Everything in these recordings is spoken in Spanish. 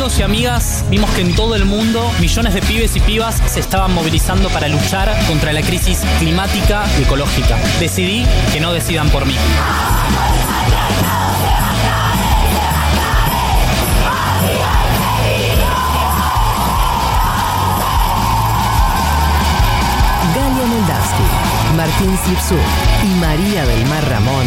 Amigos y amigas vimos que en todo el mundo millones de pibes y pibas se estaban movilizando para luchar contra la crisis climática y ecológica. Decidí que no decidan por mí. Galia Moldavsky, Martín Sipsu y María del Mar Ramón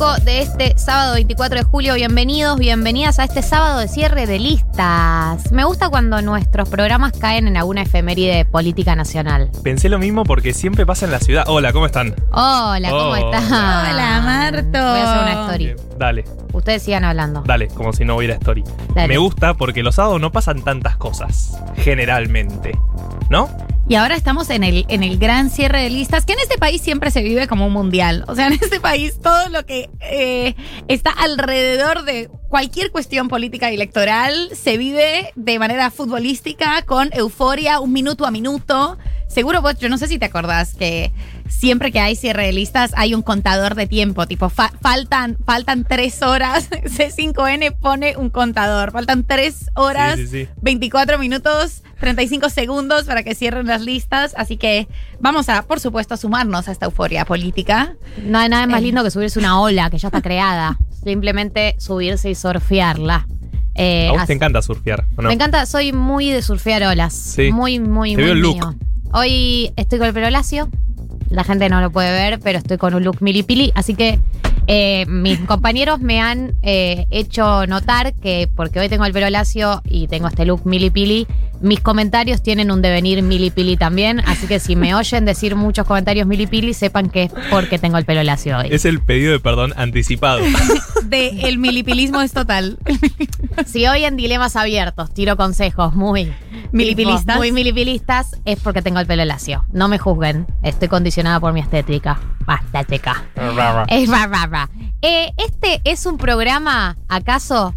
De este sábado 24 de julio. Bienvenidos, bienvenidas a este sábado de cierre de listas. Me gusta cuando nuestros programas caen en alguna efeméride política nacional. Pensé lo mismo porque siempre pasa en la ciudad. Hola, ¿cómo están? Hola, ¿cómo Hola. estás? Hola, Marto. Voy a hacer una story. Bien, Dale, Ustedes sigan hablando. dale, como si no hubiera story. Dale. Me gusta porque los sábados no pasan tantas cosas, generalmente. ¿No? Y ahora estamos en el, en el gran cierre de listas, que en este país siempre se vive como un mundial. O sea, en este país todo lo que eh, está alrededor de cualquier cuestión política y electoral se vive de manera futbolística, con euforia, un minuto a minuto. Seguro vos, yo no sé si te acordás que siempre que hay cierre de listas hay un contador de tiempo, tipo fa- faltan, faltan tres horas, C5N pone un contador, faltan tres horas, Sí, sí, sí. 24 minutos, 35 segundos para que cierren las listas, así que vamos a, por supuesto, sumarnos a esta euforia política. No hay nada más Eh. lindo que subirse una ola que ya está creada. Simplemente subirse y surfearla. Eh, A vos así- te encanta surfear, ¿o no? Me encanta, soy muy de surfear olas. Sí. Muy, muy, Te muy veo el look. mío. Hoy estoy con el pelo lacio. La gente no lo puede ver, pero estoy con un look milipili. Así que eh, mis compañeros me han eh, hecho notar que porque hoy tengo el pelo lacio y tengo este look milipili, mis comentarios tienen un devenir milipili también. Así que si me oyen decir muchos comentarios milipili, sepan que es porque tengo el pelo lacio hoy. Es el pedido de perdón anticipado. De el milipilismo es total. Si hoy en dilemas abiertos tiro consejos muy Milipilistas. muy milipilistas, es porque tengo el pelo lacio. No me juzguen. Estoy por mi estética. Basta, checa. Es. Eh, este es un programa, ¿acaso,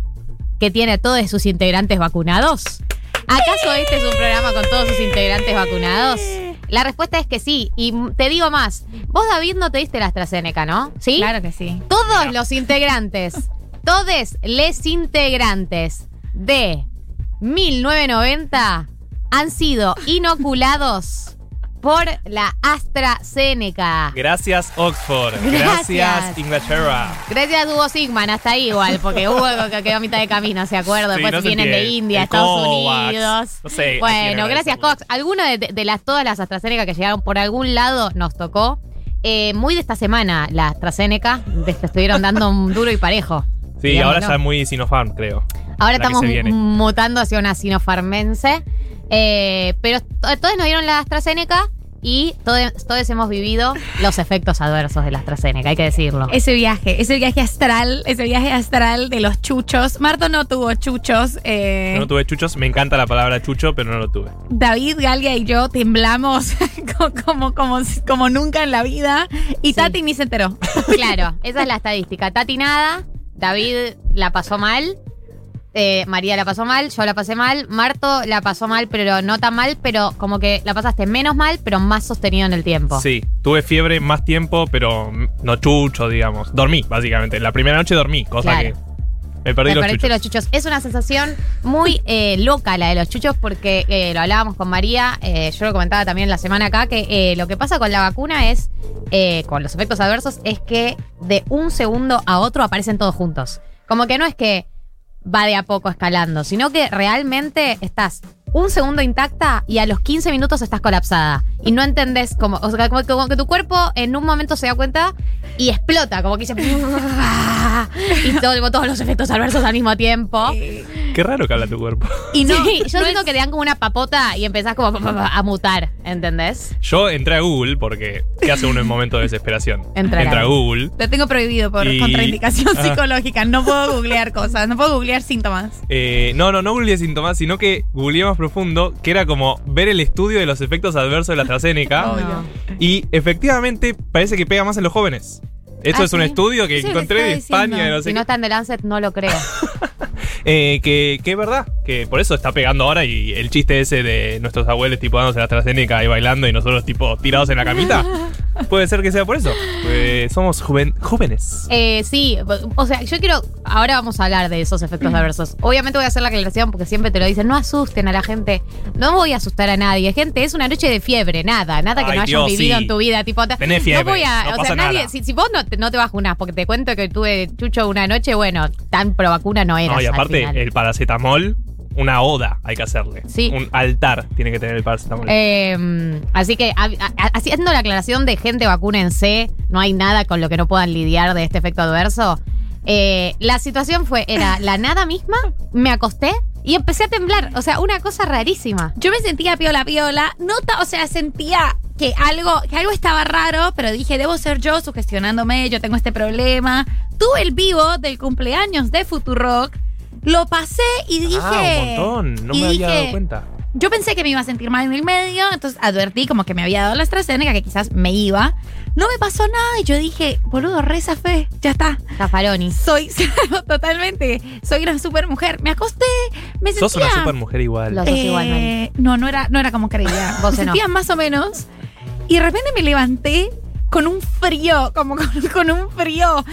que tiene a todos sus integrantes vacunados? ¿Acaso este es un programa con todos sus integrantes vacunados? La respuesta es que sí. Y te digo más. Vos, David, no te diste la AstraZeneca, ¿no? ¿Sí? Claro que sí. Todos los integrantes, todos les integrantes de 1990 han sido inoculados por la AstraZeneca. Gracias, Oxford. Gracias. Gracias, Inglaterra. Gracias Hugo Sigman, hasta ahí igual, porque Hugo que quedó a mitad de camino, ¿se acuerda? Sí, Después no se vienen de. India, El Estados Covax. Unidos. No sé Bueno, gracias. Cox. Alguna de, de las todas las AstraZeneca que llegaron por algún lado nos tocó. Eh, muy de esta semana la AstraZeneca, estuvieron dando un duro y parejo. Sí, ahora ¿no? ya muy Sinopharm, creo. Ahora estamos mutando hacia una sinofarmense. Eh, pero to- todos nos dieron la AstraZeneca y todos, todos hemos vivido los efectos adversos de la AstraZeneca, hay que decirlo. Ese viaje, ese viaje astral, ese viaje astral de los chuchos. Marto no tuvo chuchos. eh, Yo no tuve chuchos, me encanta la palabra chucho, pero no lo tuve. David, Galia y yo temblamos co- como, como, como nunca en la vida. Y Sí. Tati ni se enteró. Claro, esa es la estadística. Tati nada, David la pasó mal, eh, María la pasó mal, yo la pasé mal, Marto la pasó mal, pero no tan mal, pero como que la pasaste menos mal, pero más sostenido en el tiempo. Sí, tuve fiebre más tiempo, pero no chucho, digamos. Dormí, básicamente. La primera noche dormí, cosa Claro. que me perdí Me los chuchos. los chuchos. Es una sensación muy eh, loca la de los chuchos porque eh, lo hablábamos con María, eh, yo lo comentaba también la semana acá, que lo que pasa con la vacuna es, con los efectos adversos, es que de un segundo a otro aparecen todos juntos. Como que no es que va de a poco escalando, sino que realmente estás un segundo intacta y a los 15 minutos estás colapsada. Y no entendés cómo, o sea, como, como que tu cuerpo en un momento se da cuenta y explota, como que dice. y todo, todos los efectos adversos al mismo tiempo. Qué raro que habla tu cuerpo. Y no, yo siento que te dan como una papota y empezás como a mutar, ¿entendés? Yo entré a Google porque ¿qué hace uno en momento de desesperación? Entrar Entra a. Google. Lo tengo prohibido por Y- contraindicación Ah. psicológica. No puedo googlear cosas, no puedo googlear síntomas. Eh, no, no, no googleé síntomas, sino que googleé más profundo, que era como ver el estudio de los efectos adversos de la AstraZeneca. Y efectivamente parece que pega más en los jóvenes. Esto Ah, es un ¿sí? estudio que encontré de España, no sé Si no está en The Lancet, no lo creo. Eh, que, que es verdad, que por eso está pegando ahora y el chiste ese de nuestros abuelos tipo dándose la AstraZeneca y bailando y nosotros tipo tirados en la camita, puede ser que sea por eso. porque somos jóvenes. Eh, sí, o sea, yo quiero. Ahora vamos a hablar de esos efectos adversos. Obviamente voy a hacer la aclaración porque siempre te lo dicen. No asusten a la gente. No voy a asustar a nadie. Gente, es una noche de fiebre. Nada, nada que Ay, no hayas Dios, vivido sí. en tu vida. Tipo, te- Tenés fiebre, No voy a. no o sea, nadie. nada. Si, si vos no te, no te vacunás porque te cuento que tuve chucho una noche, bueno, tan pro vacuna no eras. No, y aparte, el paracetamol, una oda hay que hacerle. Sí. Un altar tiene que tener el paracetamol. Eh, así que a- a- haciendo la aclaración de gente vacúnense, no hay nada con lo que no puedan lidiar de este efecto adverso. Eh, la situación fue, era la nada misma, me acosté y empecé a temblar. O sea, una cosa rarísima. Yo me sentía piola piola, no o sea, sentía que algo, que algo estaba raro, pero dije, debo ser yo sugestionándome, yo tengo este problema. Tuve el vivo del cumpleaños de Futurock, lo pasé y dije. ah, un montón. No me había dije, dado cuenta. Yo pensé que me iba a sentir mal en el medio, entonces advertí como que me había dado la AstraZeneca, que quizás me iba. No me pasó nada y yo dije, boludo, reza fe, ya está. Zafaroni. Soy totalmente, soy una super mujer. Me acosté, me sentía... Sos una super mujer igual. Lo sos igual, Mari. Eh, no, no era, no era como creía. Vos me no. sentía más o menos. Y de repente me levanté con un frío, como con, con un frío,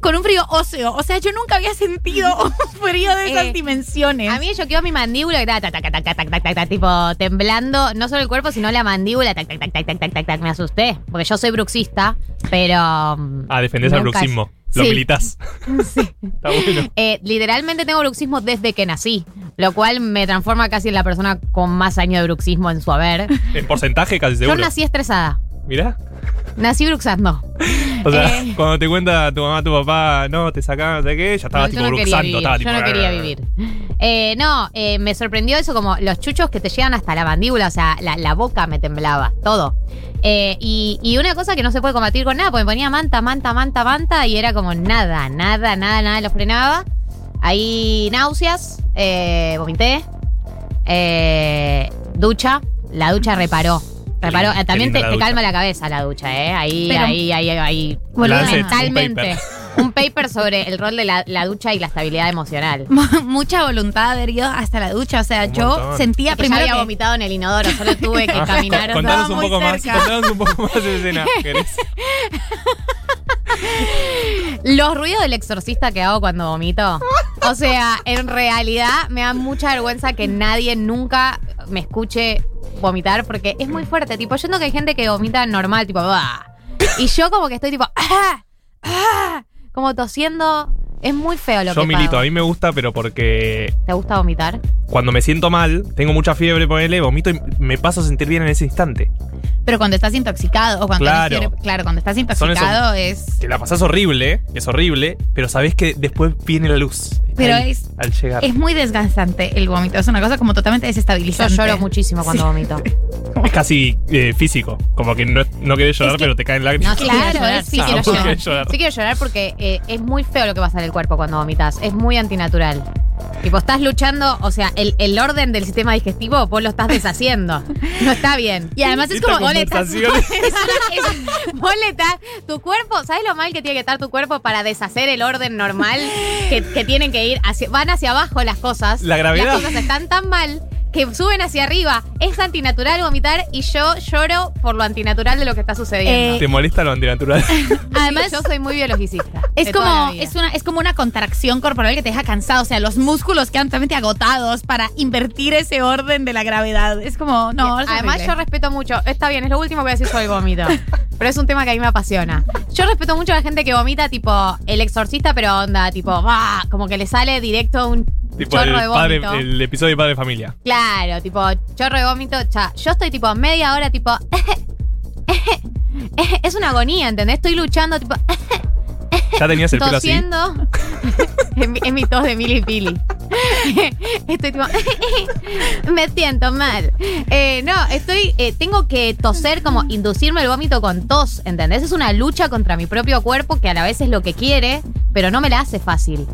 con un frío óseo. O sea, yo nunca había sentido un frío de esas eh, dimensiones. A mí yo quedó mi mandíbula que estaba tac, tac, tac, tac, tac, tac, tipo temblando, no solo el cuerpo, sino la mandíbula, tac, tac, tac, tac, tac, tac, tac, me asusté, porque yo soy bruxista, pero... Mm, ah, defendés al bruxismo. Lo sí. militas. Sí. Está bueno. Eh, literalmente tengo bruxismo desde que nací, lo cual me transforma casi en la persona con más años de bruxismo en su haber. En porcentaje casi seguro. Yo nací estresada. Mirá. nací bruxando. O sea, Eh. cuando te cuenta tu mamá, tu papá, no, te sacaban, no sé qué, ya estaba No, tipo no bruxando. Estaba, yo tipo, no quería vivir. Eh, no, eh, me sorprendió eso como los chuchos que te llegan hasta la mandíbula, o sea, la, la boca me temblaba, todo. Eh, y, y una cosa que no se puede combatir con nada, porque me ponía manta, manta, manta, manta, y era como nada, nada, nada, nada lo frenaba. Ahí náuseas, eh, vomité, eh, ducha, la ducha reparó. También te, calma la cabeza la ducha, ¿eh? Ahí, Pero- ahí, ahí, ahí. Un mentalmente. paper. Un paper sobre el rol de la, la ducha y la estabilidad emocional. Mucha voluntad haber ido hasta la ducha. O sea, Un yo montón. sentía Que ya primero había que- vomitado en el inodoro, solo tuve que caminar. Contanos estaba un muy poco más, contanos un poco más de escena. Los ruidos del exorcista que hago cuando vomito. O sea, en realidad me da mucha vergüenza que nadie nunca me escuche vomitar porque es muy fuerte. Tipo, yo siento que hay gente que vomita normal, tipo, "Bah". Y yo como que estoy tipo, "Ah, ah", como tosiendo. Es muy feo lo Yo que milito, pago. a mí me gusta, pero porque ¿Te gusta vomitar? cuando me siento mal, tengo mucha fiebre, ponele, vomito y me paso a sentir bien en ese instante. Pero cuando estás intoxicado o cuando Claro. fiebre- claro, cuando estás Son intoxicado es. Te la pasás horrible, es horrible, pero sabés que después viene la luz. Pero ahí, es- Al llegar. Es muy desgastante el vómito. Es una cosa como totalmente Yo desestabilizante. lloro muchísimo cuando vomito. Es casi eh, físico. Como que no, no querés llorar, Es que- pero te caen No, lágrimas. sí Claro, quiero llorar, es sí físico. quiero Ah, ¿por qué llorar. llorar? Sí quiero llorar porque eh, es muy feo lo que pasa en el cuerpo cuando vomitas. Es muy antinatural. Tipo, estás luchando, o sea, el, el orden del sistema digestivo vos lo estás deshaciendo. No está bien. Y además es Esta como. Vos le estás- es- vos le estás- tu cuerpo, ¿sabes lo mal que tiene que estar tu cuerpo para deshacer el orden normal? Que, que tienen que ir hacia, van hacia abajo las cosas. La gravedad. Las cosas están tan mal que suben hacia arriba. Es antinatural vomitar y yo lloro por lo antinatural de lo que está sucediendo. Eh, ¿Te molesta lo antinatural? Además, yo soy muy biologicista. Es como, es, una, es como una contracción corporal que te deja cansado. O sea, los músculos quedan totalmente agotados para invertir ese orden de la gravedad. Es como, no, es Además, horrible. yo respeto mucho. Está bien, es lo último que voy a decir sobre el vómito. pero es un tema que a mí me apasiona. Yo respeto mucho a la gente que vomita, tipo el exorcista, pero onda, tipo, ¡ah! como que le sale directo un Tipo el, chorro de padre, vómito. el episodio de Padre de Familia. Claro, tipo, chorro de vómito. cha. Yo estoy tipo media hora, tipo. es una agonía, ¿entendés? Estoy luchando, tipo, Ya tenías el pelo así. es, mi, es mi tos de Mili Pili. estoy tipo. me siento mal. Eh, no, estoy. eh, tengo que toser, como inducirme el vómito con tos, ¿entendés? Es una lucha contra mi propio cuerpo que a la vez es lo que quiere, pero no me la hace fácil.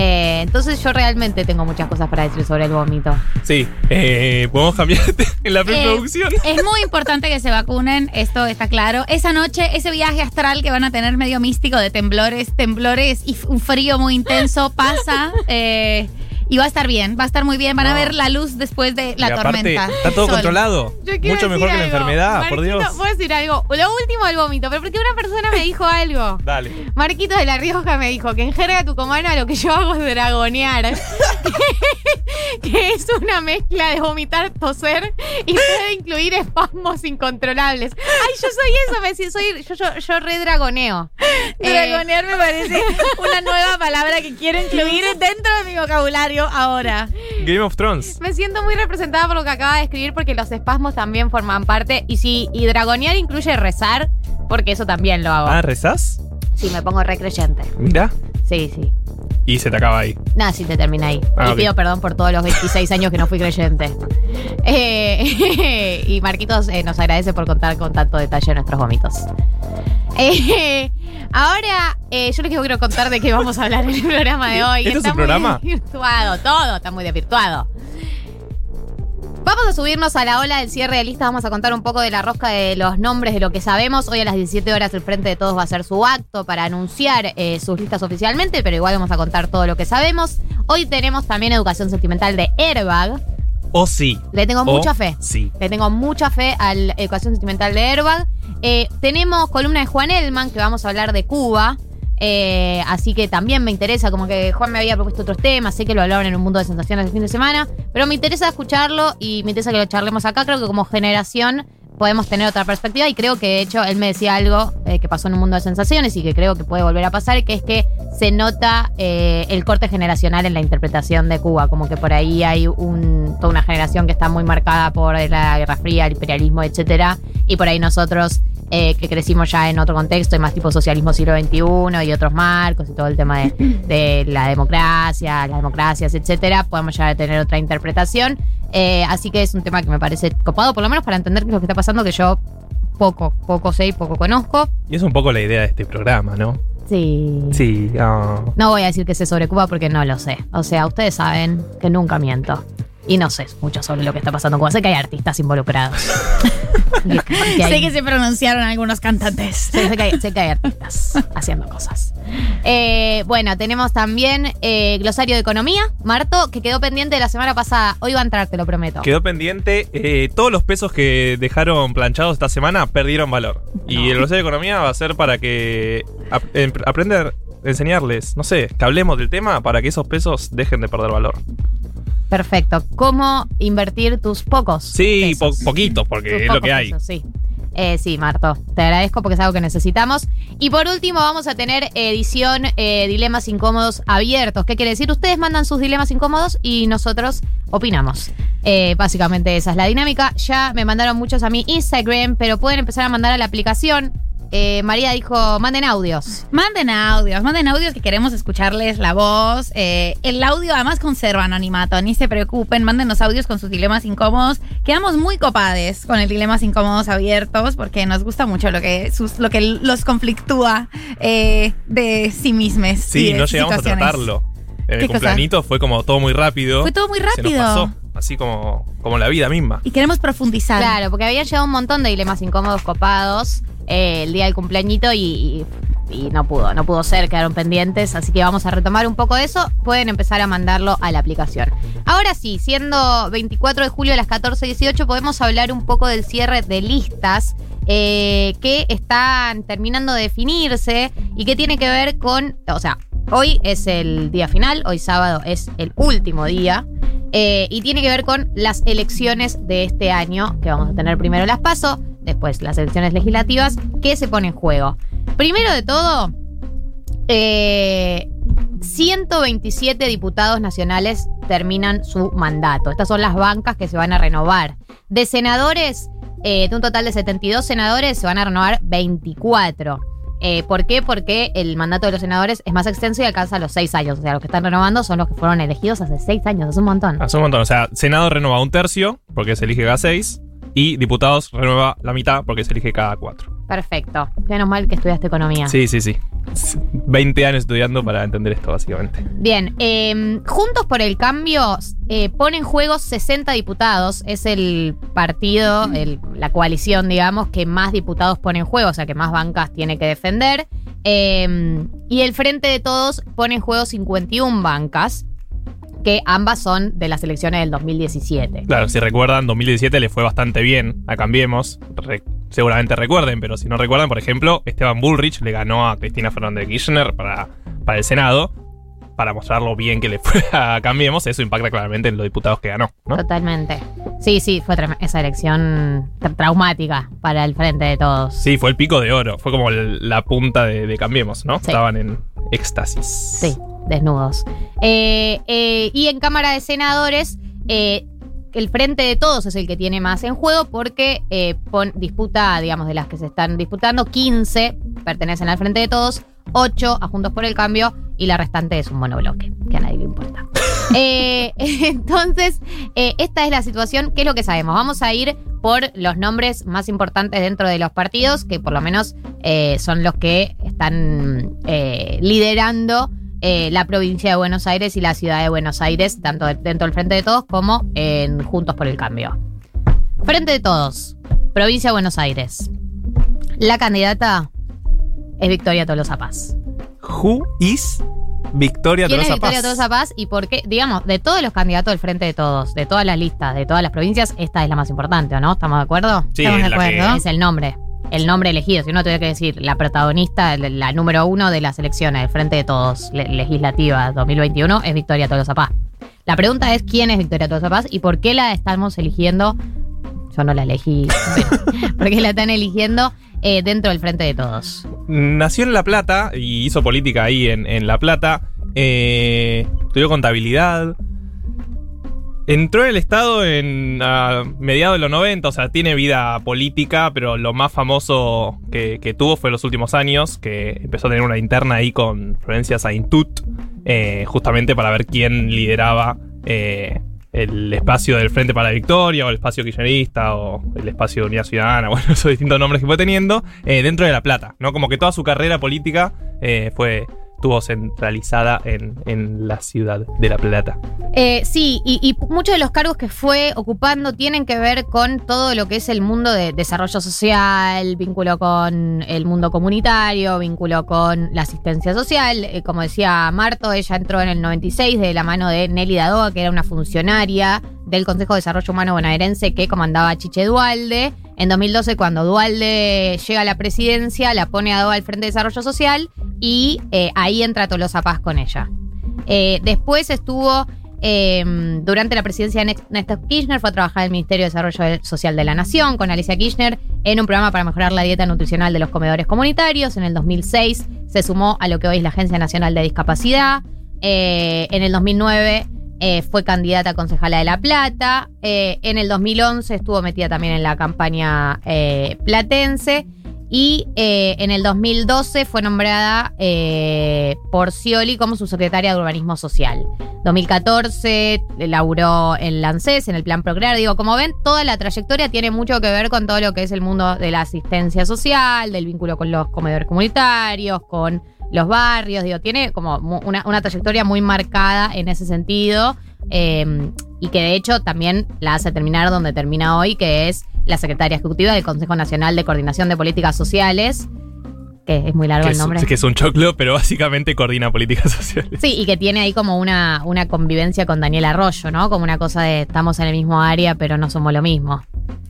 Eh, entonces yo realmente tengo muchas cosas para decir sobre el vómito. Sí. Eh, Podemos cambiarte en la Eh, preproducción. es muy importante que se vacunen, esto está claro. Esa noche, ese viaje astral que van a tener medio místico de temblores, temblores y un frío muy intenso pasa. eh, y va a estar bien, va a estar muy bien. Van a ver la luz después de la y aparte, tormenta. está todo Sol. controlado. Yo quiero Mucho mejor que la enfermedad, por Dios. ¿Puedo decir algo? Lo último del vómito, pero porque una persona me dijo algo. Dale. Marquito de La Rioja me dijo que en jerga tucumana lo que yo hago es dragonear. que es una mezcla de vomitar, toser y puede incluir espasmos incontrolables. Ay, yo soy eso, me decía, soy, yo, yo, yo re dragoneo. Eh, Dragonear me parece una nueva palabra que quiero incluir dentro de mi vocabulario ahora. Game of Thrones. Me siento muy representada por lo que acaba de escribir porque los espasmos también forman parte. Y si y dragonear incluye rezar, porque eso también lo hago. Ah, ¿rezás? Sí, me pongo recreyente. Mira. Sí, sí. Y se te acaba ahí. Nada, sí te termina ahí. Ah, y pido perdón por todos los 26 años que no fui creyente. Eh, y Marquitos eh, nos agradece por contar con tanto detalle nuestros vómitos. Eh, ahora, yo les quiero contar de qué vamos a hablar en el programa de hoy. ¿Esto es Está un muy programa? desvirtuado, todo está muy desvirtuado. Vamos a subirnos a la ola del cierre de lista. Vamos a contar un poco de la rosca de los nombres de lo que sabemos. Hoy a las 17 horas el Frente de Todos va a hacer su acto para anunciar eh, sus listas oficialmente, pero igual vamos a contar todo lo que sabemos. Hoy tenemos también educación sentimental de Airbag. O sí. Le tengo O mucha fe. Sí. Le tengo mucha fe a la educación sentimental de Airbag. Eh, tenemos columna de Juan Elman, que vamos a hablar de Cuba. Eh, así que también me interesa, como que Juan me había propuesto otros temas, sé que lo hablaron en un mundo de sensaciones el fin de semana, pero me interesa escucharlo y me interesa que lo charlemos acá. Creo que como generación podemos tener otra perspectiva y creo que de hecho él me decía algo eh, que pasó en un mundo de sensaciones y que creo que puede volver a pasar, que es que se nota eh, el corte generacional en la interpretación de Cuba, como que por ahí hay toda una generación que está muy marcada por la Guerra Fría, el imperialismo, etcétera, y por ahí nosotros eh, que crecimos ya en otro contexto, y más tipo socialismo siglo XXI y otros marcos y todo el tema de, de la democracia, las democracias, etcétera, podemos ya tener otra interpretación. Eh, así que es un tema que me parece copado, por lo menos para entender qué es lo que está pasando, que yo poco, poco sé y poco conozco. Y es un poco la idea de este programa, ¿no? Sí. Sí. ah. No voy a decir que sé sobre Cuba porque no lo sé. O sea, ustedes saben que nunca miento. Y no sé mucho sobre lo que está pasando en Cuba. Sé que hay artistas involucrados. Hay- Sé que se pronunciaron algunos cantantes. Sé, que hay, sé que hay artistas haciendo cosas. Eh, bueno, tenemos también eh, glosario de economía, Marto, que quedó pendiente la semana pasada. Hoy va a entrar, te lo prometo. Quedó pendiente. eh, todos los pesos que dejaron planchados esta semana perdieron valor. Y el glosario de economía va a ser para que ap- em- aprender, enseñarles, no sé, que hablemos del tema para que esos pesos dejen de perder valor. Perfecto. ¿Cómo invertir tus pocos? Sí, po- poquitos, porque Tus es lo que hay. pesos, sí. Eh, sí, Marto, te agradezco porque es algo que necesitamos. Y por último, vamos a tener edición eh, Dilemas Incómodos abiertos. ¿Qué quiere decir? Ustedes mandan sus dilemas incómodos y nosotros opinamos. Eh, básicamente esa es la dinámica. Ya me mandaron muchos a mi Instagram, pero pueden empezar a mandar a la aplicación. Eh, María dijo, manden audios. Manden audios, manden audios que queremos escucharles la voz. Eh, el audio además conserva anonimato, ni se preocupen, mándenos audios con sus dilemas incómodos. Quedamos muy copades con el dilemas incómodos abiertos porque nos gusta mucho lo que, sus, lo que los conflictúa eh, de sí mismos. Sí, no llegamos a tratarlo. En ¿Qué el cosa? cumpleañito fue como todo muy rápido. Fue todo muy Se nos rápido. pasó, así como, como la vida misma. Y queremos profundizar. Claro, porque había llegado un montón de dilemas incómodos copados eh, el día del cumpleañito y, y- y no pudo, no pudo ser, quedaron pendientes, así que vamos a retomar un poco de eso. Pueden empezar a mandarlo a la aplicación. Ahora sí, siendo 24 de julio a las 14.18, podemos hablar un poco del cierre de listas eh, que están terminando de definirse y que tiene que ver con, o sea, hoy es el día final, hoy sábado es el último día. eh, y tiene que ver con las elecciones de este año, que vamos a tener primero las PASO, después las elecciones legislativas, ¿qué se pone en juego? Primero de todo, eh, 127 diputados nacionales terminan su mandato. Estas son las bancas que se van a renovar. De senadores, eh, de un total de 72 senadores, se van a renovar 24. Eh, ¿Por qué? Porque el mandato de los senadores es más extenso y alcanza los 6 años. O sea, los que están renovando son los que fueron elegidos hace 6 años. Es un montón. Hace un montón. O sea, Senado renueva un tercio, porque se elige cada seis. Y diputados renueva la mitad, porque se elige cada cuatro. Perfecto. Menos mal que estudiaste economía. Sí, sí, sí. 20 años estudiando para entender esto, básicamente. Bien, eh, Juntos por el Cambio eh, pone en juego 60 diputados. Es el partido, el- la coalición, digamos, que más diputados pone en juego, o sea, que más bancas tiene que defender. Eh, y el Frente de Todos pone en juego 51 bancas, que ambas son de las elecciones del 2017. Claro, si recuerdan, 2017 le fue bastante bien a Cambiemos. Re- seguramente recuerden, pero si no recuerdan, por ejemplo, Esteban Bullrich le ganó a Cristina Fernández de Kirchner para, para el Senado. Para mostrar lo bien que le fue a Cambiemos, eso impacta claramente en los diputados que ganó, ¿no? Totalmente. Sí, sí, fue esa elección tra- traumática para el Frente de Todos. Sí, fue el pico de oro. Fue como la punta de, de Cambiemos, ¿no? Estaban en éxtasis. Sí, desnudos. Eh, eh, y en Cámara de Senadores, eh, el Frente de Todos es el que tiene más en juego porque eh, pon- disputa, digamos, de las que se están disputando, 15 pertenecen al Frente de Todos, 8 a Juntos por el Cambio y la restante es un monobloque, que a nadie le importa. Eh, entonces, eh, esta es la situación. ¿Qué es lo que sabemos? Vamos a ir por los nombres más importantes dentro de los partidos, que por lo menos son los que están liderando eh, la provincia de Buenos Aires y la ciudad de Buenos Aires, tanto de- dentro del Frente de Todos como en Juntos por el Cambio. Frente de Todos, provincia de Buenos Aires. La candidata es Victoria Tolosa Paz. Who is Victoria ¿Quién es Tolosa Victoria Paz? Tolosa Paz y por qué? Digamos, de todos los candidatos del Frente de Todos, de todas las listas, de todas las provincias, esta es la más importante, ¿o no? ¿Estamos de acuerdo? Sí, Estamos de acuerdo. que- Es el nombre. El nombre elegido. Si uno tuviera que decir la protagonista, la, número uno de las elecciones del Frente de Todos le- legislativa 2021 es Victoria Tolosa Paz. La pregunta es quién es Victoria Tolosa Paz y por qué la estamos eligiendo. Yo no la elegí. ¿Por qué la están eligiendo eh, dentro del Frente de Todos? Nació en La Plata y hizo política ahí en, en La Plata. Eh, estudió contabilidad. Entró en el Estado en a mediados de los 90, o sea, tiene vida política, pero lo más famoso que, tuvo fue en los últimos años, que empezó a tener una interna ahí con Florencia Saintut, eh, justamente para ver quién lideraba eh, el espacio del Frente para la Victoria, o el espacio kirchnerista, o el espacio de Unidad Ciudadana, bueno, esos distintos nombres que fue teniendo, eh, dentro de La Plata, ¿no? Como que toda su carrera política eh, fue estuvo centralizada en, en la ciudad de La Plata. Eh, sí, y, muchos de los cargos que fue ocupando tienen que ver con todo lo que es el mundo de desarrollo social, vínculo con el mundo comunitario, vínculo con la asistencia social. Eh, como decía Marto, ella entró en el 96 de la mano de Nelly Dadoa, que era una funcionaria del Consejo de Desarrollo Humano bonaerense que comandaba Chiche Dualde. En 2012, cuando Dualde llega a la presidencia, la pone a Dadoa al Frente de Desarrollo Social y eh, ahí entra Tolosa Paz con ella. Eh, después estuvo eh, durante la presidencia de Néstor Kirchner, fue a trabajar en el Ministerio de Desarrollo Social de la Nación con Alicia Kirchner en un programa para mejorar la dieta nutricional de los comedores comunitarios. En el 2006 se sumó a lo que hoy es la Agencia Nacional de Discapacidad. Eh, en el 2009 eh, fue candidata a concejala de La Plata. Eh, en el 2011 estuvo metida también en la campaña eh, platense. Y en el 2012 fue nombrada por Scioli como subsecretaria de Urbanismo Social. 2014 laburó en ANSES, en el Plan Procrear. Digo, como ven, toda la trayectoria tiene mucho que ver con todo lo que es el mundo de la asistencia social, del vínculo con los comedores comunitarios, con los barrios. Digo, tiene como una, una trayectoria muy marcada en ese sentido. eh, y que de hecho también la hace terminar donde termina hoy, que es la secretaria ejecutiva del Consejo Nacional de Coordinación de Políticas Sociales, que es muy largo Que el es, nombre. que es un choclo, pero básicamente coordina políticas sociales. Sí, y que tiene ahí como una, una convivencia con Daniel Arroyo, ¿no? Como una cosa de estamos en el mismo área, pero no somos lo mismo.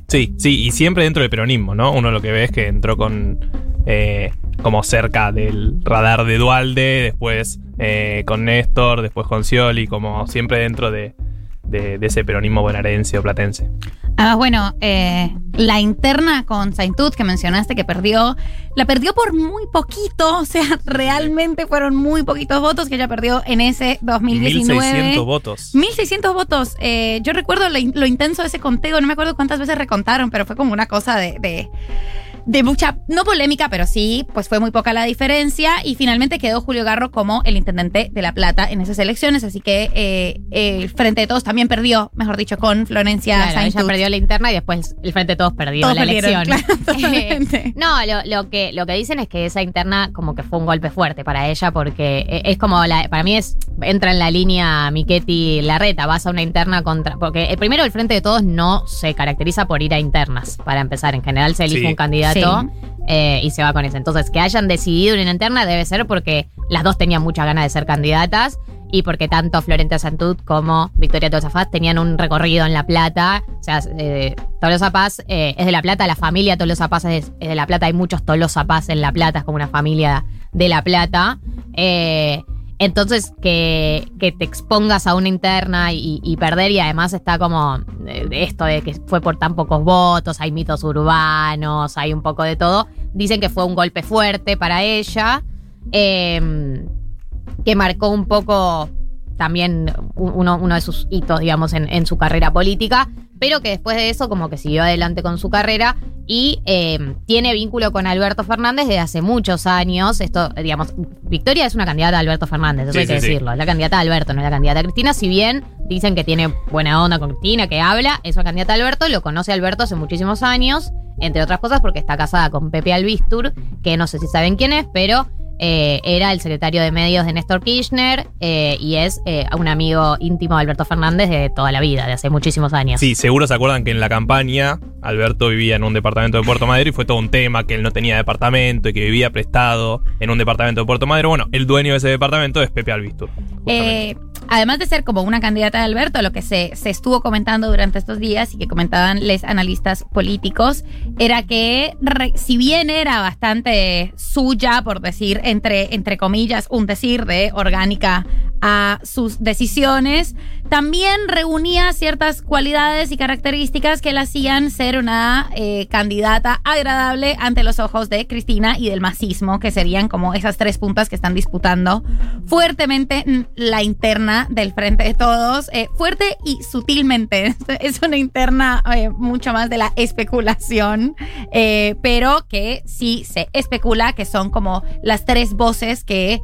Sí, sí, y siempre dentro del peronismo, ¿no? Uno lo que ve es que entró con. eh, como cerca del radar de Dualde, después eh, con Néstor, después con Scioli, como siempre dentro de, de, de ese peronismo bonaerense o platense. Además, bueno, eh, la interna con Saintud que mencionaste que perdió, la perdió por muy poquito, o sea, realmente fueron muy poquitos votos que ella perdió en ese 2019. 1600 votos. 1600 votos. Eh, yo recuerdo lo, in- lo intenso de ese conteo, no me acuerdo cuántas veces recontaron, pero fue como una cosa de, de, de mucha, no polémica, pero sí, pues fue muy poca la diferencia y finalmente quedó Julio Garro como el intendente de La Plata en esas elecciones, así que eh, el Frente de Todos también perdió, mejor dicho, con Florencia Claro, ella Saintud. perdió la interna y después el frente de todos perdió Todos la elección. claro, totalmente. no, lo, lo que, lo que dicen es que esa interna como que fue un golpe fuerte para ella porque e- es como, la, para mí es, entra en la línea Miquetti Larreta, vas a una interna contra, porque el primero el frente de todos no se caracteriza por ir a internas, para empezar, en general se elige Sí. un candidato. Eh, y se va con ese. Entonces, que hayan decidido una interna debe ser porque las dos tenían muchas ganas de ser candidatas y porque tanto Florencia Santud como Victoria Tolosa Paz tenían un recorrido en La Plata. O sea, eh, Tolosa Paz eh, es de La Plata, la familia Tolosa Paz es, es de La Plata, hay muchos Tolosa Paz en La Plata, es como una familia de La Plata. Eh, entonces, que, que te expongas a una interna y, perder, y además está como eh, esto de que fue por tan pocos votos, hay mitos urbanos, hay un poco de todo. Dicen que fue un golpe fuerte para ella, eh, que marcó un poco también uno, uno de sus hitos, digamos, en, en su carrera política, pero que después de eso como que siguió adelante con su carrera y eh, tiene vínculo con Alberto Fernández desde hace muchos años. Esto, digamos, Victoria es una candidata a Alberto Fernández, eso Sí, hay que sí, sí. decirlo. Es la candidata a Alberto, no es la candidata a Cristina. Si bien dicen que tiene buena onda con Cristina, que habla, es una candidata a Alberto, lo conoce Alberto hace muchísimos años, entre otras cosas porque está casada con Pepe Albistur, que no sé si saben quién es, pero eh, era el secretario de medios de Néstor Kirchner eh, y es eh, un amigo íntimo de Alberto Fernández de toda la vida, de hace muchísimos años. Sí, seguro se acuerdan que en la campaña Alberto vivía en un departamento de Puerto Madero y fue todo un tema que él no tenía departamento y que vivía prestado en un departamento de Puerto Madero. Bueno, el dueño de ese departamento es Pepe Albistur. Además de ser como una candidata de Alberto, lo que se, se estuvo comentando durante estos días y que comentaban los analistas políticos era que si bien era bastante suya, por decir, entre, entre comillas, un decir de orgánica a sus decisiones, también reunía ciertas cualidades y características que la hacían ser una eh, candidata agradable ante los ojos de Cristina y del masismo, que serían como esas tres puntas que están disputando fuertemente la interna del Frente de Todos, eh, fuerte y sutilmente. Es una interna eh, mucho más de la especulación, pero que sí se especula que son como las tres voces que...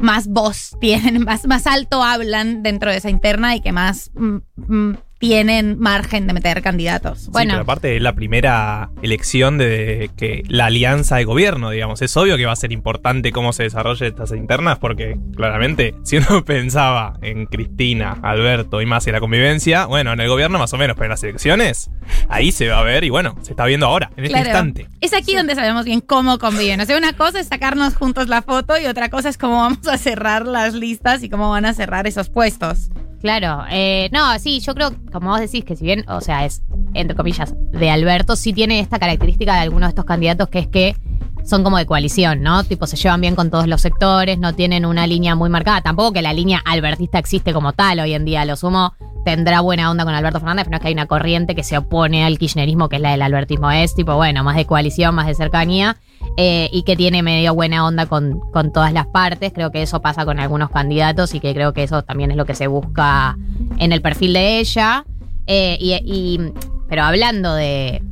más voz tienen, más, más alto hablan dentro de esa interna y que más mm, mm, tienen margen de meter candidatos. Sí, pero aparte es la primera elección de que la alianza de gobierno, digamos. Es obvio que va a ser importante cómo se desarrollen estas internas, porque claramente, si uno pensaba en Cristina, Alberto y más en la convivencia, bueno, en el gobierno más o menos, pero en las elecciones, ahí se va a ver y bueno, se está viendo ahora, en este Claro. instante. Es aquí donde sabemos bien cómo conviven. O sea, una cosa es sacarnos juntos la foto y otra cosa es cómo vamos a cerrar las listas y cómo van a cerrar esos puestos. Claro, eh, no, sí, yo creo, como vos decís, que si bien, o sea, es, entre comillas, de Alberto, sí tiene esta característica de algunos de estos candidatos que es que son como de coalición, ¿no? Tipo, se llevan bien con todos los sectores, no tienen una línea muy marcada. Tampoco que la línea albertista existe como tal hoy en día. Lo sumo tendrá buena onda con Alberto Fernández, pero no es que hay una corriente que se opone al kirchnerismo, que es la del albertismo. Es tipo, bueno, más de coalición, más de cercanía. eh, y que tiene medio buena onda con, con todas las partes. Creo que eso pasa con algunos candidatos y que creo que eso también es lo que se busca en el perfil de ella. Eh, y, pero hablando de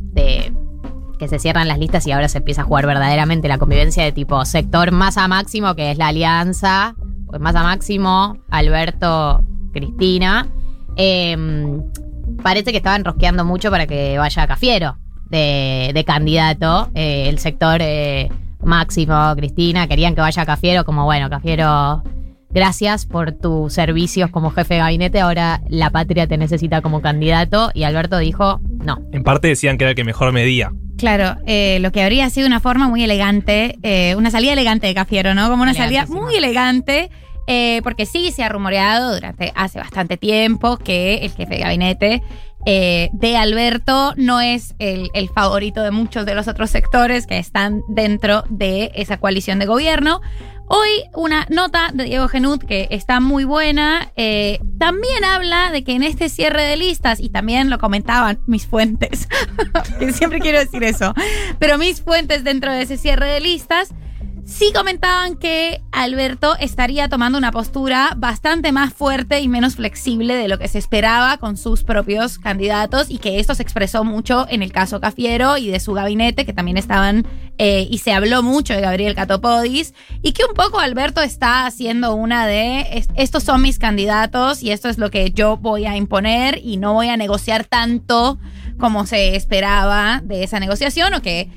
que se cierran las listas y ahora se empieza a jugar verdaderamente la convivencia de tipo sector masa máximo, que es la alianza, pues masa máximo, Alberto, Cristina. eh, parece que estaban rosqueando mucho para que vaya Cafiero de, de candidato. eh, el sector eh, máximo, Cristina, querían que vaya Cafiero, como bueno, Cafiero, gracias por tus servicios como jefe de gabinete, ahora la patria te necesita como candidato. Y Alberto dijo, no. En parte decían que era el que mejor medía. Claro, eh, lo que habría sido una forma muy elegante, eh, una salida elegante de Cafiero, ¿no? Como una salida muy elegante, eh, porque sí se ha rumoreado durante hace bastante tiempo que el jefe de gabinete eh, de Alberto no es el, favorito de muchos de los otros sectores que están dentro de esa coalición de gobierno. Hoy una nota de Diego Genut que está muy buena. eh, también habla de que en este cierre de listas, y también lo comentaban mis fuentes, que siempre quiero decir eso, pero mis fuentes dentro de ese cierre de listas, sí comentaban que Alberto estaría tomando una postura bastante más fuerte y menos flexible de lo que se esperaba con sus propios candidatos y que esto se expresó mucho en el caso Cafiero y de su gabinete, que también estaban, eh, y se habló mucho de Gabriel Catopodis, y que un poco Alberto está haciendo una de, es- estos son mis candidatos y esto es lo que yo voy a imponer y no voy a negociar tanto como se esperaba de esa negociación o que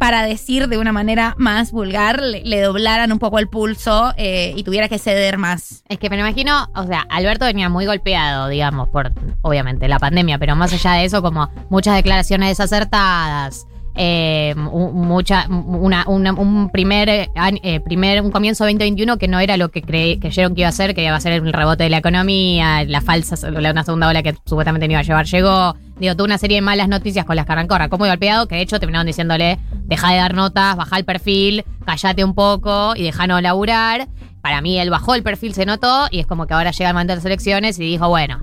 para decir de una manera más vulgar, le, doblaran un poco el pulso eh, y tuviera que ceder más. Es que me imagino, o sea, Alberto venía muy golpeado, digamos, por obviamente la pandemia, pero más allá de eso, como muchas declaraciones desacertadas, eh, mu- mucha, una, una- un primer, eh, primer, un comienzo 2021 que no era lo que cre- creyeron que iba a ser, que iba a ser el rebote de la economía, la falsa, una segunda ola que supuestamente no iba a llevar, llegó. Digo, tuvo una serie de malas noticias con las que arrancó, arrancó muy golpeado, que de hecho terminaron diciéndole, deja de dar notas, baja el perfil, callate un poco y dejanos laburar. Para mí él bajó el perfil, se notó, y es como que ahora llega el momento de las elecciones y dijo, bueno,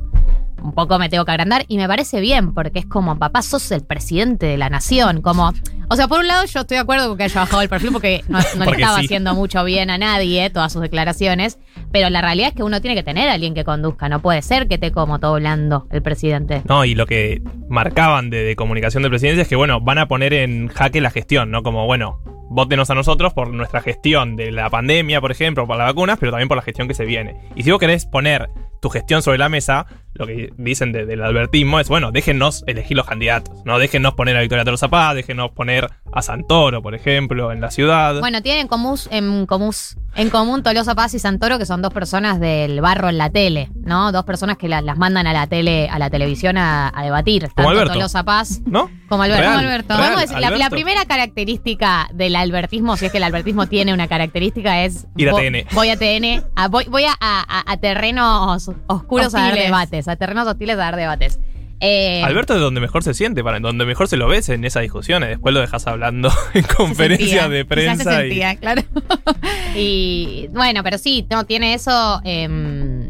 un poco me tengo que agrandar y me parece bien porque es como, papá, sos el presidente de la nación, como, o sea, por un lado yo estoy de acuerdo con que haya bajado el perfil porque no, no le estaba sí. haciendo mucho bien a nadie todas sus declaraciones, pero la realidad es que uno tiene que tener a alguien que conduzca, no puede ser que te como todo blando el presidente. No, y lo que marcaban de, de comunicación de presidencia es que, bueno, van a poner en jaque la gestión, ¿no? Como, bueno, votenos a nosotros por nuestra gestión de la pandemia, por ejemplo, por las vacunas, pero también por la gestión que se viene. Y si vos querés poner tu gestión sobre la mesa, lo que dicen de- del albertismo es, bueno, déjennos elegir los candidatos, ¿no? Déjennos poner a Victoria Tolosa Paz, déjennos poner a Santoro, por ejemplo, en la ciudad. Bueno, tienen en común, en común, en común Tolosa Paz y Santoro, que son dos personas del barro en la tele, ¿no? Dos personas que la- las mandan a la tele, a la televisión a, a debatir. Como Tanto Alberto. Tolosa Paz ¿No? como Alberto. Real, Como Alberto. real, Podemos decir, la- primera característica del albertismo, si es que el albertismo tiene una característica, es Ir a vo- TN. Voy a TN, a- voy, voy a, terrenos oscuros a dar Hostiles. debates, terrenos hostiles a dar debates. Eh, Alberto es donde mejor se siente, para donde mejor se lo ves en esas discusiones. Después lo dejas hablando en conferencias sentía, de prensa. se y- sentía, claro. Y bueno, pero sí, no, tiene eso. em,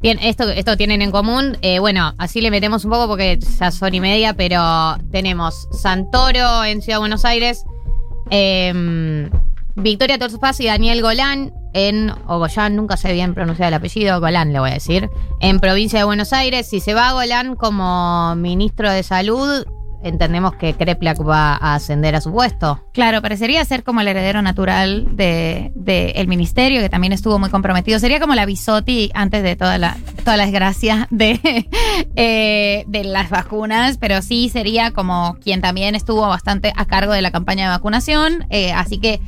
tiene, esto, esto tienen en común. Eh, bueno, así le metemos un poco porque ya son y media, pero tenemos Santoro en Ciudad de Buenos Aires, em, Victoria Torzpaz y Daniel Golán en Ogollán, nunca sé bien pronunciar el apellido, Golán le voy a decir, en provincia de Buenos Aires. Si se va Golán como ministro de Salud, entendemos que Kreplak va a ascender a su puesto. Claro, parecería ser como el heredero natural del de, ministerio, que también estuvo muy comprometido. Sería como la Bisotti antes de toda la, toda desgracia de, eh, de las vacunas, pero sí sería como quien también estuvo bastante a cargo de la campaña de vacunación. eh, así que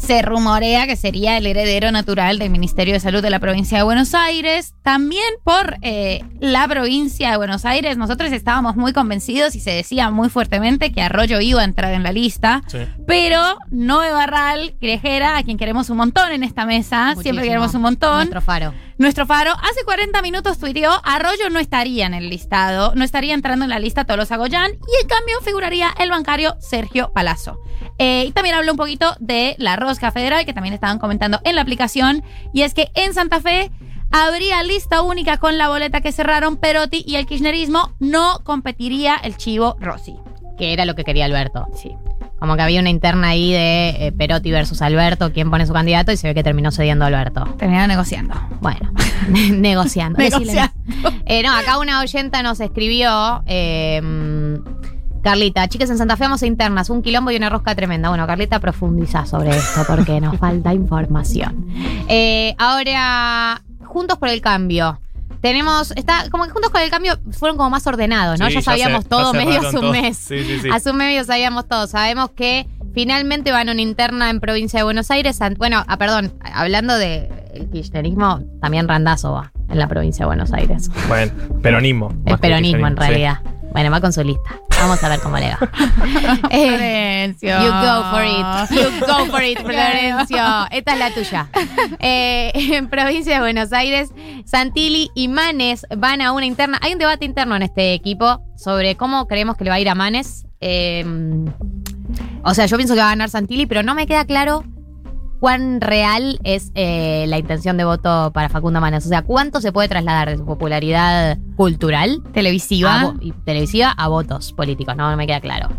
se rumorea que sería el heredero natural del Ministerio de Salud de la provincia de Buenos Aires. También por eh, la provincia de Buenos Aires, nosotros estábamos muy convencidos y se decía muy fuertemente que Arroyo iba a entrar en la lista. Sí. Pero Noé Barral, Grejera, a quien queremos un montón en esta mesa, siempre queremos un montón. Nuestro faro. Nuestro faro hace 40 minutos tuiteó, Arroyo no estaría en el listado, no estaría entrando en la lista Tolosa Goyán y en cambio figuraría el bancario Sergio Palazzo. Eh, y también habló un poquito de la rosca federal, que también estaban comentando en la aplicación, y es que en Santa Fe habría lista única con la boleta que cerraron Perotti y el kirchnerismo no competiría el chivo Rossi. Que era lo que quería Alberto. Sí. Como que había una interna ahí de eh, Perotti versus Alberto, quién pone su candidato, y se ve que terminó cediendo Alberto. Terminaron negociando. Bueno, negociando. Negociando. Eh, no, acá una oyenta nos escribió. eh, Carlita, chicas en Santa Fe vamos a internas, un quilombo y una rosca tremenda. Bueno, Carlita profundiza sobre esto porque nos falta información. Eh, ahora, Juntos por el Cambio. Tenemos, está, como que Juntos por el Cambio fueron como más ordenados, ¿no? Sí, ya ya sabíamos se- todo ya medio hace un todo. mes. Sí, sí, sí. Hace un medio sabíamos todo. Sabemos que finalmente van a una interna en provincia de Buenos Aires. Bueno, ah, perdón, hablando del kirchnerismo, también Randazo va en la provincia de Buenos Aires. Bueno, peronismo. El peronismo en realidad. Bueno, va con su lista. Vamos a ver cómo le va. Eh, Florencio. You go for it. You go for it, Florencio. Esta es la tuya. Eh, en provincia de Buenos Aires, Santilli y Manes van a una interna. Hay un debate interno en este equipo sobre cómo creemos que le va a ir a Manes. Eh, o sea, yo pienso que va a ganar Santilli, pero no me queda claro cuán real es eh, la intención de voto para Facundo Manes. O sea, ¿cuánto se puede trasladar de su popularidad cultural Televisiva. a y televisiva a votos políticos? No, no me queda claro.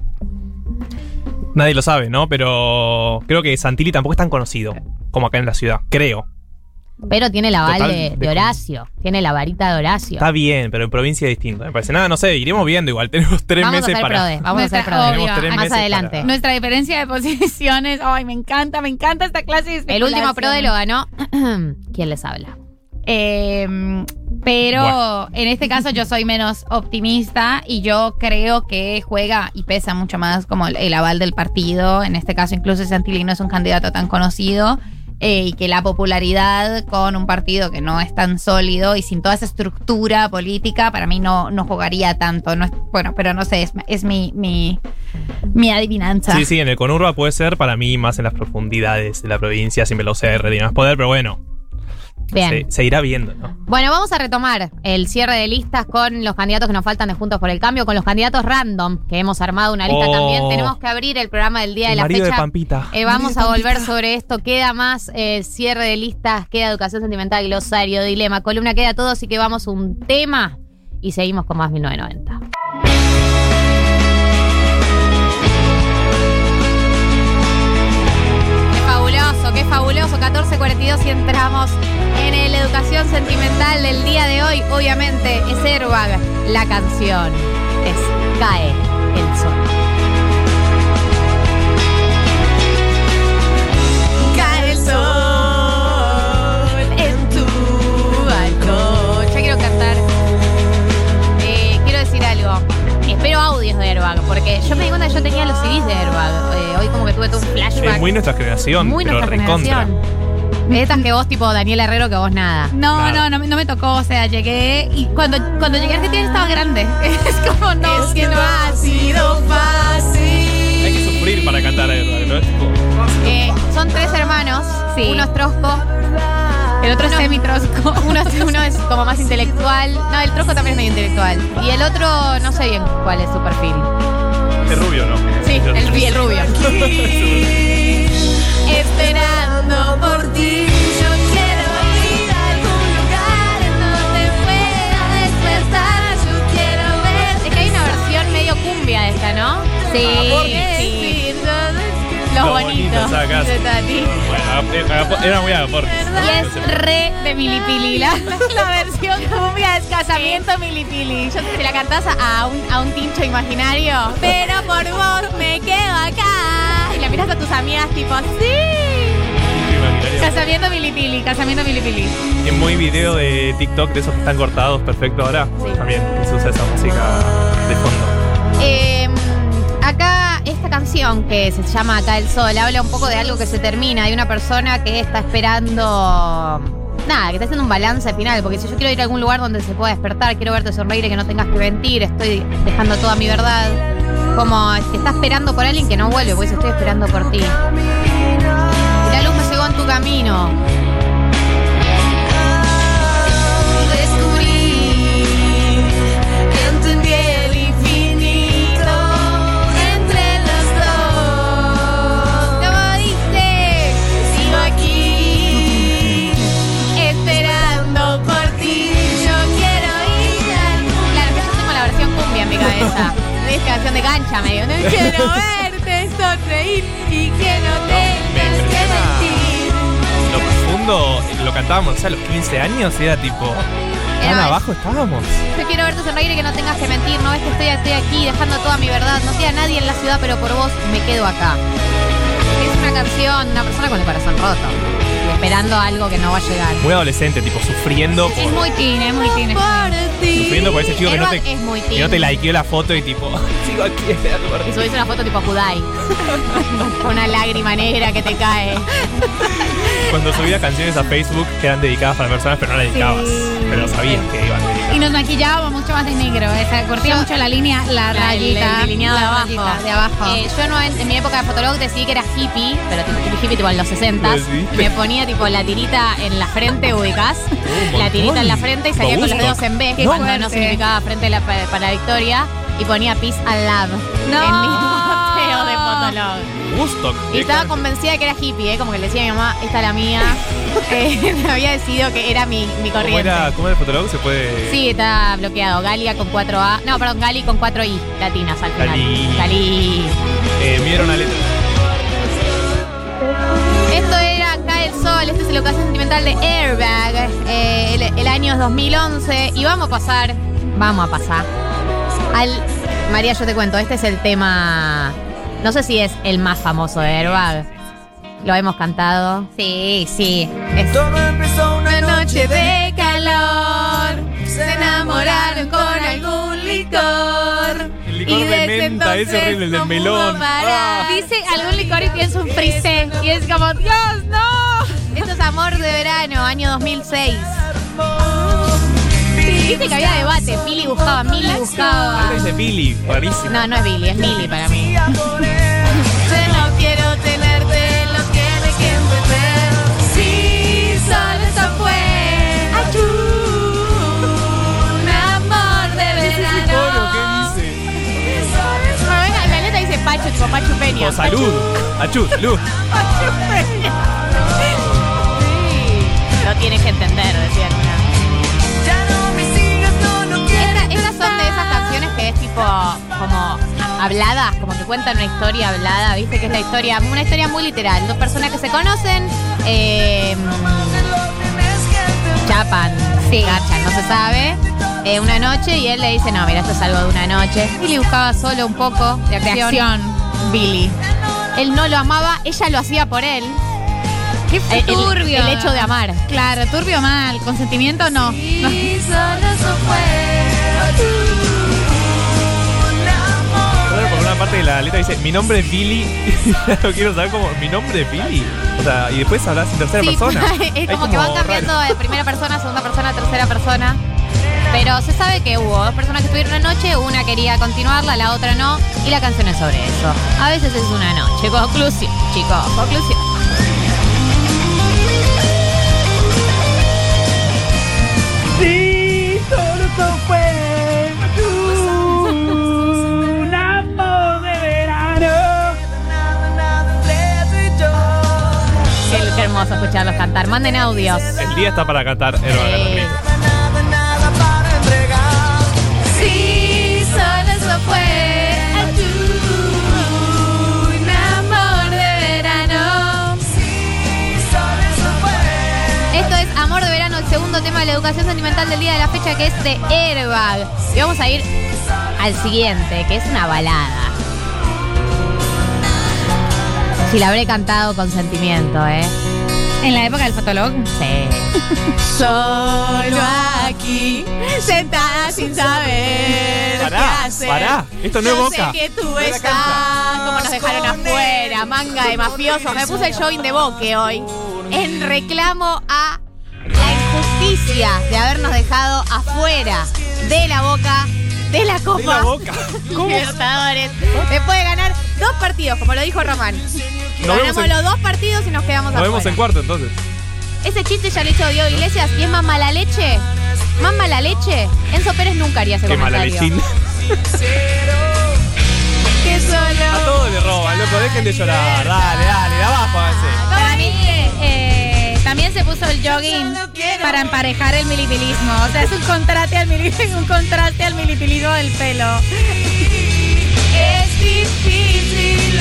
Nadie lo sabe, ¿no? Pero creo que Santilli tampoco es tan conocido como acá en la ciudad. Creo. Pero tiene la aval de, Horacio. Tiene la varita de Horacio. Está bien, pero en provincia es distinto. Me parece. Nada, no sé, iremos viendo igual. Tenemos tres Vamos a meses hacer para. prode, vamos a hacer prode. Tenemos tres Más meses adelante. para- Nuestra diferencia de posiciones. Ay, me encanta, me encanta esta clase de El último prode lo ganó. ¿Quién les habla? Eh, pero en este caso yo soy menos optimista y yo creo que juega y pesa mucho más como el, el aval del partido. En este caso incluso Santilli no es un candidato tan conocido. Eh, y que la popularidad con un partido que no es tan sólido y sin toda esa estructura política, para mí no, no jugaría tanto. No es- bueno, pero no sé, es, es mi, mi, mi adivinanza. Sí, sí, en el Conurba puede ser para mí más en las profundidades de la provincia, lo sé, tiene más poder, pero bueno, Bien. se, se irá viendo, ¿no? Bueno, vamos a retomar el cierre de listas con los candidatos que nos faltan de Juntos por el Cambio, con los candidatos random, que hemos armado una lista Oh. también. Tenemos que abrir el programa del día de la marido fecha. de Pampita. Eh, vamos a volver sobre esto. Queda más eh, cierre de listas, queda educación sentimental, glosario, dilema, columna, queda todo. Así que vamos a un tema y seguimos con más 1990. Qué fabuloso, qué fabuloso. 14.42 y entramos educación sentimental del día de hoy. Obviamente es Airbag. La canción es Cae el sol. Cae el sol en tu balcón. Ya quiero cantar. Eh, quiero decir algo. Espero audios de Airbag, porque yo me di cuenta que yo tenía los CDs de Airbag. Eh, hoy como que tuve todo un flashback. Es muy nuestra generación, Muy pero nuestra recontra. generación. Estas que vos, tipo Daniel Herrero, que vos nada. No, Nada. no, no, me- no me tocó. O sea, llegué y cuando, cuando llegué a Argentina estaba grande. Es como, no, Es que no ha sido fácil. Hay que sufrir para cantar a ¿no? Es tipo, Eh, son tres hermanos. Sí. Uno es trosco. El otro es semitrosco. Uno, uno es como más intelectual. No, el trosco también es medio intelectual. Y el otro, no sé bien cuál es su perfil. es rubio, ¿no? Sí, el, el rubio. Esperando acá. de Tati. Bueno, eh, agapo- era muy agapor. Y es re de Milipili. La, la versión cumbia es casamiento Milipili. Yo te la cantás a un, a un tincho imaginario. Pero por vos me quedo acá. Y la miras a tus amigas tipo, sí. Casamiento milipili, casamiento milipili. Es muy video de TikTok de esos que están cortados perfecto ahora. También que se usa esa música de fondo. Eh, acá esta canción que se llama Acá el Sol habla un poco de algo que se termina, de una persona que está esperando... Nada, que está haciendo un balance final, porque si yo quiero ir a algún lugar donde se pueda despertar, quiero verte sonreír y que no tengas que mentir, estoy dejando toda mi verdad. Como que está esperando por alguien que no vuelve, pues estoy esperando por ti. Camino. Descubrí que entendí el infinito entre los dos. Como dice, sigo aquí esperando por ti. Yo quiero ir al. Claro, yo tengo la versión cumbia en mi cabeza. Es canción de cancha medio. No quiero verte sonreír y que no tengas que mentir. Eh, lo cantábamos, a los 15 años era tipo. ¿Tan Era- abajo estábamos? Yo quiero verte sonreír y que no tengas que mentir. No ves que estoy, estoy aquí dejando toda mi verdad. No queda nadie en la ciudad, pero por vos me quedo acá. Es una canción, una persona con el corazón roto. Esperando algo que no va a llegar. Muy adolescente, tipo sufriendo por, Es muy teen, es muy teen. es muy teen. sufriendo por ese chico que no te, Airbag es muy que no te likeó la foto y tipo, sigo aquí esperando por Y ti". subís una foto tipo Kudai. Con una lágrima negra que te cae. Cuando subía canciones a Facebook que eran dedicadas para personas, pero no las dedicabas. Pero sabías que iban dedicadas. Y nos maquillábamos mucho más de negro. Esa, cortía mucho la línea, la, rayita. el delineado de abajo. rayita de abajo. Eh, yo no, en, en mi época de fotolog decidí que era hippie, pero tipo hippie, hippie tipo en los 60 ¿Lo decidiste? Me ponía tipo la tirita en la frente, ubicás. la tirita en la frente y salía con los dedos en B, Qué cuando no significaba frente la- para, la victoria. Y ponía peace and love No. en mi boteo de fotolog. Woodstock. Y estaba convencida de que era hippie, ¿eh? como que le decía a mi mamá, esta es la mía. Eh, me había decidido que era mi, mi ¿Cómo corriente. era, ¿Cómo era el fotolog? Se puede. Sí, está bloqueado. Galia con 4A. No, perdón, Gali con 4I latinas al final. Gali. Gali. Eh, vieron la letra. Esto era Este es el ocasión sentimental de Airbag. Eh, el, el año es 2011 y vamos a pasar, vamos a pasar al... María, yo te cuento, este es el tema, no sé si es el más famoso de Airbag. Lo hemos cantado. Sí, sí. Es una noche de calor. Se enamoraron con algún licor. El licor de menta, ese horrible, el del melón. Ah. Dice algún licor y pienso un frisé. Y es como, Dios, no. Esto es Amor de Verano, año 2006. Dice que había debate. Pili buscaba, Mili buscaba. Acá dice Billy, rarísimo. No, no es Billy, es Mili para mí. Yo no quiero tenerte, lo tiene que entender. Sí, solo eso fue. Un amor de verano. ¿qué dice? No, venga, la letra dice Pacho, tipo Pachu Peña. Oh, salud. Achú, salud. Pachu Peña. Sí, tienes que entender, decía alguna. Esta- Estas son de esas canciones que es tipo como habladas, como que cuentan una historia hablada, viste que es la historia, una historia muy literal. Dos personas que se conocen, eh, chapan, garchan, no se sabe. eh, una noche y él le dice, no, mira, esto es algo de una noche. Billy buscaba solo un poco de acción. De acción, Billy. Él no lo amaba, ella lo hacía por él. Qué El- el- turbio. el hecho de amar. Claro, turbio mal. Consentimiento no. Por una parte de la letra dice, mi nombre es Billy. No quiero saber cómo, mi nombre es Billy. O sea, y después hablas en tercera Sí, persona. es como que van cambiando de primera persona, segunda persona, tercera persona. Pero se sabe que hubo dos personas que estuvieron una noche, una quería continuarla, la otra no, y la canción es sobre eso. A veces es una noche. Conclusión, chicos, conclusión. Cantar. Manden audios. El día está para cantar Herba Sí. Sí, solo eso fue un amor de verano. Esto es Amor de Verano, el segundo tema de la educación sentimental del día de la fecha, que es de Airbag. Y vamos a ir al siguiente, que es una balada. Si la habré cantado con sentimiento, ¿eh? En la época del fotolog. Sí. Solo aquí, sentada sin saber Pará, qué hacer. pará, esto no es Yo Boca. sé que tú No estás, como nos dejaron afuera, manga de mafiosos. Me puse el jogging de boque hoy en reclamo a la injusticia de habernos dejado afuera de la boca de la Copa De la Boca. ¿Cómo? Libertadores. Después de ganar dos partidos, como lo dijo Román. Nos Ganamos en- los dos partidos y nos quedamos Nos afuera. vemos en cuarto entonces. Ese chiste ya lo hizo Diego Iglesias y es más mala leche. Más mala leche. Enzo Pérez nunca haría ese Qué mala comentario. Que A solo. todos le roban, loco, dejen de llorar. Dale, dale, de abajo a. Para mí, eh, también se puso el jogging para emparejar el militarismo. O sea, es un contraste al, mili- un contraste al militarismo del pelo. Es difícil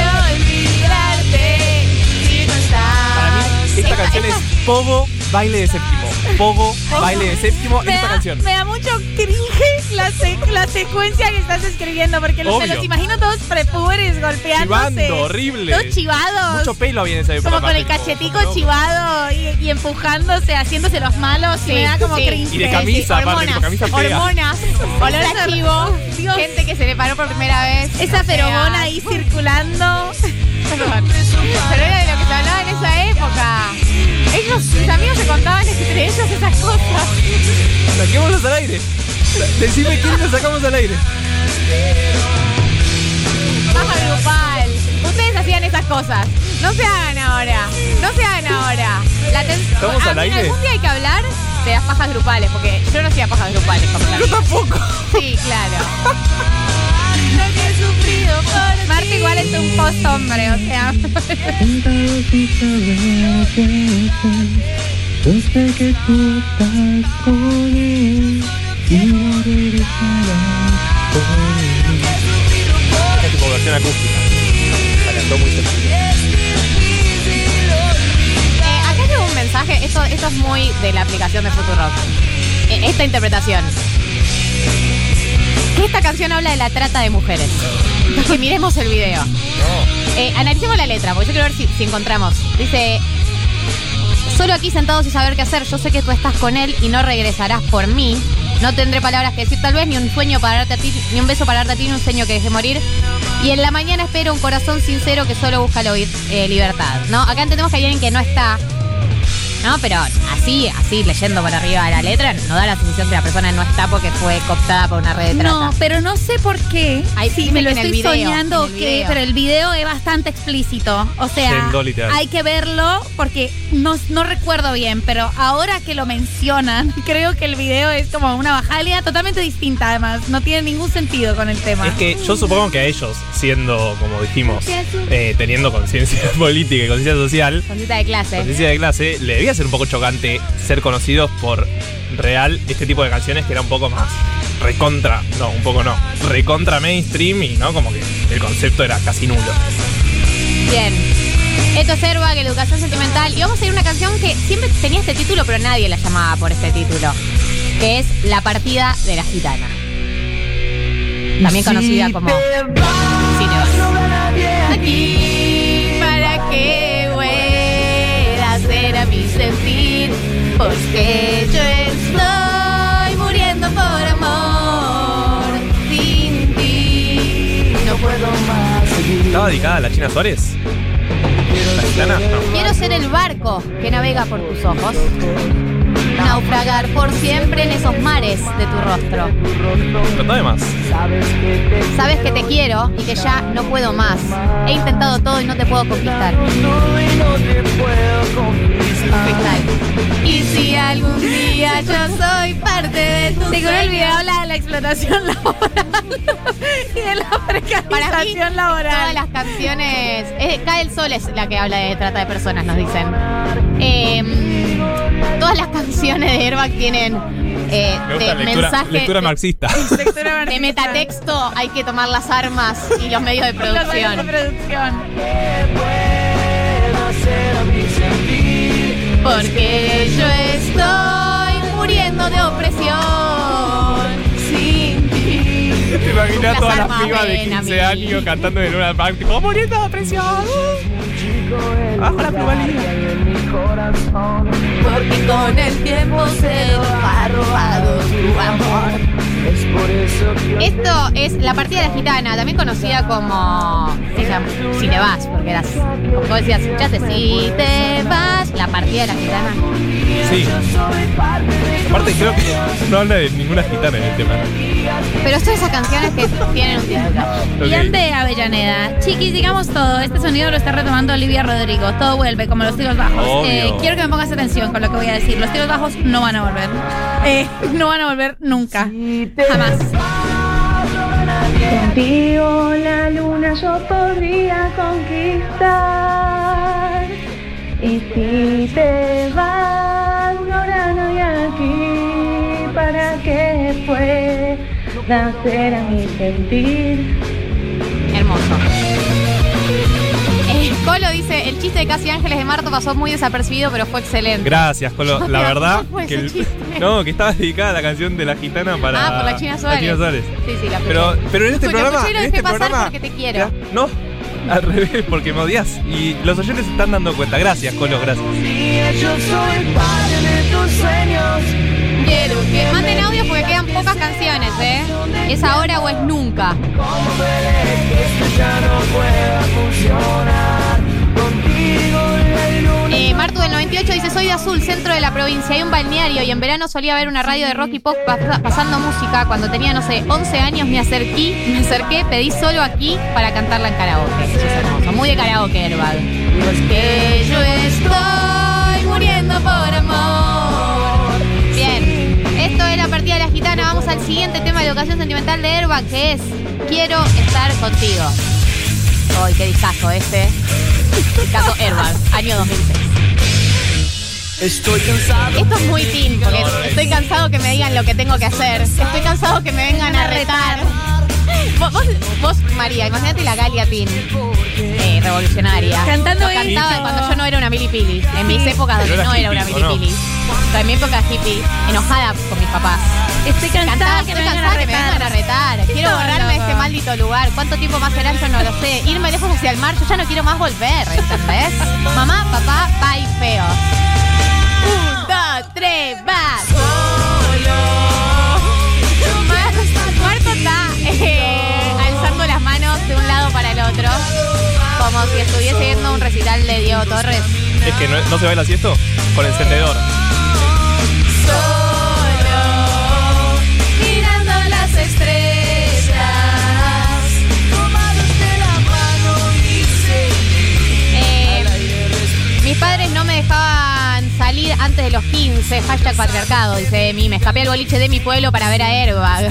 olvidarte si no estás. Para mí, esta canción es Pogo Baile de Séptimo. Pogo Baile de Séptimo Me esta da, canción. me da mucho cringe la, se- la secuencia que estás escribiendo, porque los, me los imagino todos prepubres golpeándose. Chivando, horrible. Todos chivados. Mucho pelo había en esa época. como con el cachetico como- chivado y, y empujándose, haciéndose los malos. y me da como sí. cringe. Y de camisa, aparte, hormonas, con camisa fea. hormonas, olor a chivo, Dios. gente que se le paró por primera vez. Esa feromona ahí circulando. Perdón. Pero era de lo que se hablaba en esa época. Ellos, mis amigos se contaban entre ellos esas cosas. Saquémoslos al aire. Decime quién lo sacamos al aire. Baja grupal. Ustedes hacían esas cosas. No se hagan ahora. No se hagan ahora. La ten- ¿Estamos A al aire? Algún día hay que hablar de las pajas grupales, porque yo no hacía pajas grupales como Yo tampoco. Sí, claro. Marta igual es un post hombre, o sea. Que tú y acústica. Tengo un mensaje, esto, esto es muy de la aplicación de Futurock. Eh, esta interpretación. Esta canción habla de la trata de mujeres. Que miremos el video. Eh, analicemos la letra, porque yo quiero ver si, encontramos. Dice. Solo aquí sentado sin saber qué hacer, yo sé que tú estás con él y no regresarás por mí. No tendré palabras que decir tal vez, ni un sueño para darte a ti, ni un beso para darte a ti, ni un sueño que deje morir. Y en la mañana espero un corazón sincero que solo busca la eh, libertad. ¿No? Acá entendemos que hay alguien que no está. ¿No? Pero así, así, leyendo por arriba de la letra, no da la sensación que la persona no está porque fue cooptada por una red de trata. No, pero no sé por qué. Ahí si me lo estoy video, soñando o qué, pero el video es bastante explícito. O sea, hay que verlo porque no, no recuerdo bien, pero ahora que lo mencionan, creo que el video es como una bajalia totalmente distinta además. No tiene ningún sentido con el tema. Es que yo supongo que a ellos, siendo, como dijimos, eh, teniendo conciencia política y conciencia social, Concita de clase. conciencia de clase, le debía ser un poco chocante ser conocidos por real este tipo de canciones que era un poco más recontra, no, un poco no, recontra mainstream y no, como que el concepto era casi nulo. Bien. Esto es Airbag, Educación Sentimental. Y vamos a ir a una canción que siempre tenía este título, pero nadie la llamaba por este título. Que es La partida de la gitana. También conocida como Cinebas. Mi sentir. Porque yo estoy muriendo por amor. Sin ti. No puedo más. ¿Estaba dedicada a la China Suárez? ¿La? No. Quiero ser el barco que navega por tus ojos. Naufragar por siempre en esos mares de tu rostro. De más. Sabes que te quiero y que ya no puedo más. He intentado todo y no te puedo conquistar. Y si algún día yo soy parte de tu Seguro el video habla de la explotación laboral y de la precarización todas laboral. las canciones. eh, Cae el sol es la que habla de trata de personas, nos dicen. Eh, todas las canciones de Airbag tienen eh, Me gusta de lectura, mensaje. lectura de- marxista. de metatexto hay que tomar las armas y los medios de Los medios de producción. Porque yo estoy muriendo de opresión sin ti. Te imaginas todas las pibas de ven a 15 mí. años cantando en una park, tipo, muriendo de presión. Bajo la pluralidad. Porque con el tiempo se va robado tu amor. Esto es la partida de la gitana, también conocida como se llama, Si te vas, porque eras, como vos decías, escuchaste, si te vas, la partida de la gitana. Sí. Aparte, creo que no habla de ninguna gitana en el tema. Pero son esas canciones que tienen un título. Y ante Avellaneda. Chiquis, digamos todo. Este sonido lo está retomando Olivia Rodrigo. Todo vuelve, como los tiros bajos. Eh, quiero que me pongas atención con lo que voy a decir. Los tiros bajos no van a volver. Eh, no van a volver nunca. Jamás. Contigo la luna yo podría conquistar. Y si te vas, ahora no hay aquí para que pueda hacer a mi sentir. Dice, el chiste de Casi Ángeles de Marto pasó muy desapercibido, pero fue excelente. Gracias, Colo. La verdad no, que estaba dedicada a la canción de la gitana para Ah, por la China Suárez. La China Suárez. Sí, sí, la Pero, escuché. pero en este programa, y lo en dejé este pasar programa, porque te quiero. no, al revés, porque me odias y los oyentes se están dando cuenta. Gracias, Colo, gracias. Yo soy parte de tus sueños. Quiero que manden audio porque quedan pocas canciones, ¿eh? Es ahora o es nunca. Martu del 98 dice, soy de Azul, centro de la provincia, hay un balneario y en verano solía ver una radio de rock y pop pas- pasando música. Cuando tenía, no sé, 11 años me acerqué, me acerqué, pedí solo aquí para cantarla en karaoke. Eso es hermoso, muy de karaoke, Herbal. Yo estoy muriendo por amor. Bien, esto es la partida de la gitana. Vamos al siguiente tema de educación sentimental de Herba, que es quiero estar contigo. Ay, qué discazo este. Discazo Airbag, año 2006. Estoy cansado. Esto es muy teen, porque estoy cansado que me digan lo que tengo que hacer. Estoy cansado que me vengan a retar. Vos, vos, vos, María, imagínate la Galia Teen eh, revolucionaria. Cantando Yo cantaba cuando yo no era una milipili. En mis épocas donde no era una milipili. O sea, en mi época hippie, enojada con mis papás. Estoy cansada Cantaba, que estoy me vengan cansada a que me vengan a retar. Quiero borrarme de este maldito lugar. ¿Cuánto tiempo más será? Yo no lo sé. Irme lejos hacia el mar, yo ya no quiero más volver, ¿entendés? Mamá, papá, bye, feo. Un, dos, tres, va. Mar- Marco está alzando las manos de un lado para el otro, como si estuviese viendo un recital de Diego Torres. Es que no, se baila así esto con encendedor. mirando las estrellas. Mis padres no me dejaban salir antes de los 15, hashtag patriarcado, dice Emi. Me escapé al boliche de mi pueblo para ver a Airbag.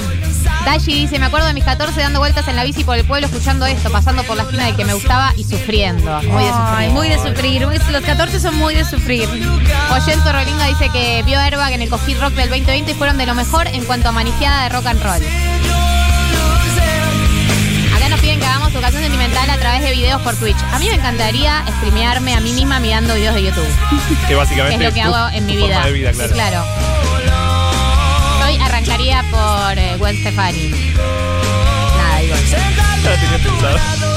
Dashi dice, me acuerdo de mis 14 dando vueltas en la bici por el pueblo escuchando esto, pasando por la esquina del que me gustaba y sufriendo. Muy de Ay, sufrir. muy de sufrir. Los 14 son muy de sufrir. Oyento Rolinga dice que vio a Airbag en el Coffee Rock del 2020 y fueron de lo mejor en cuanto a manijeada de rock and roll. Que hagamos educación sentimental a través de videos por Twitch. A mí me encantaría streamearme a mí misma mirando videos de YouTube. Que Que básicamente es lo que hago en mi vida. de vida, claro. claro. Hoy arrancaría por eh, Gwen Stefani. Nada, digo.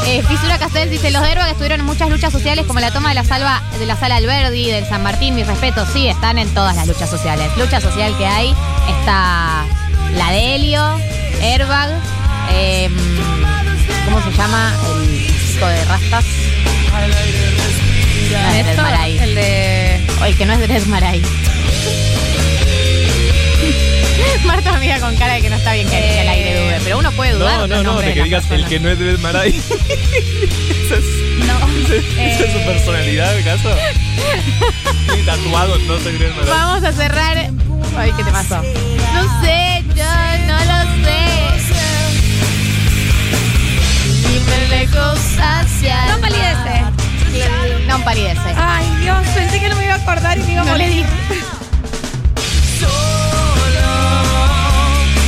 Eh, Fisura Castel dice, los de Airbag estuvieron en muchas luchas sociales como la toma de la, salva, de la sala Alberdi, del San Martín, mis respetos, sí, están en todas las luchas sociales. Lucha social que hay está la de Helio, Airbag, eh, ¿cómo se llama? El chico de rastas. No, Dres Esto, Maray. el de. O el que no es Dres Maray. Marta mira con cara de que no está bien que que el aire dude, pero uno puede dudar. No, de no, los no, nombres de que digas el que no es de Maray. esa es, No. esa es su personalidad, ¿acaso? Tatuado, no Maray. Vamos a cerrar. Ay, ¿qué te pasó? No sé, Irme lejos hacia. No palidece. No palidece. Ay, Dios, pensé que no me iba a acordar y me iba a No le morir. di.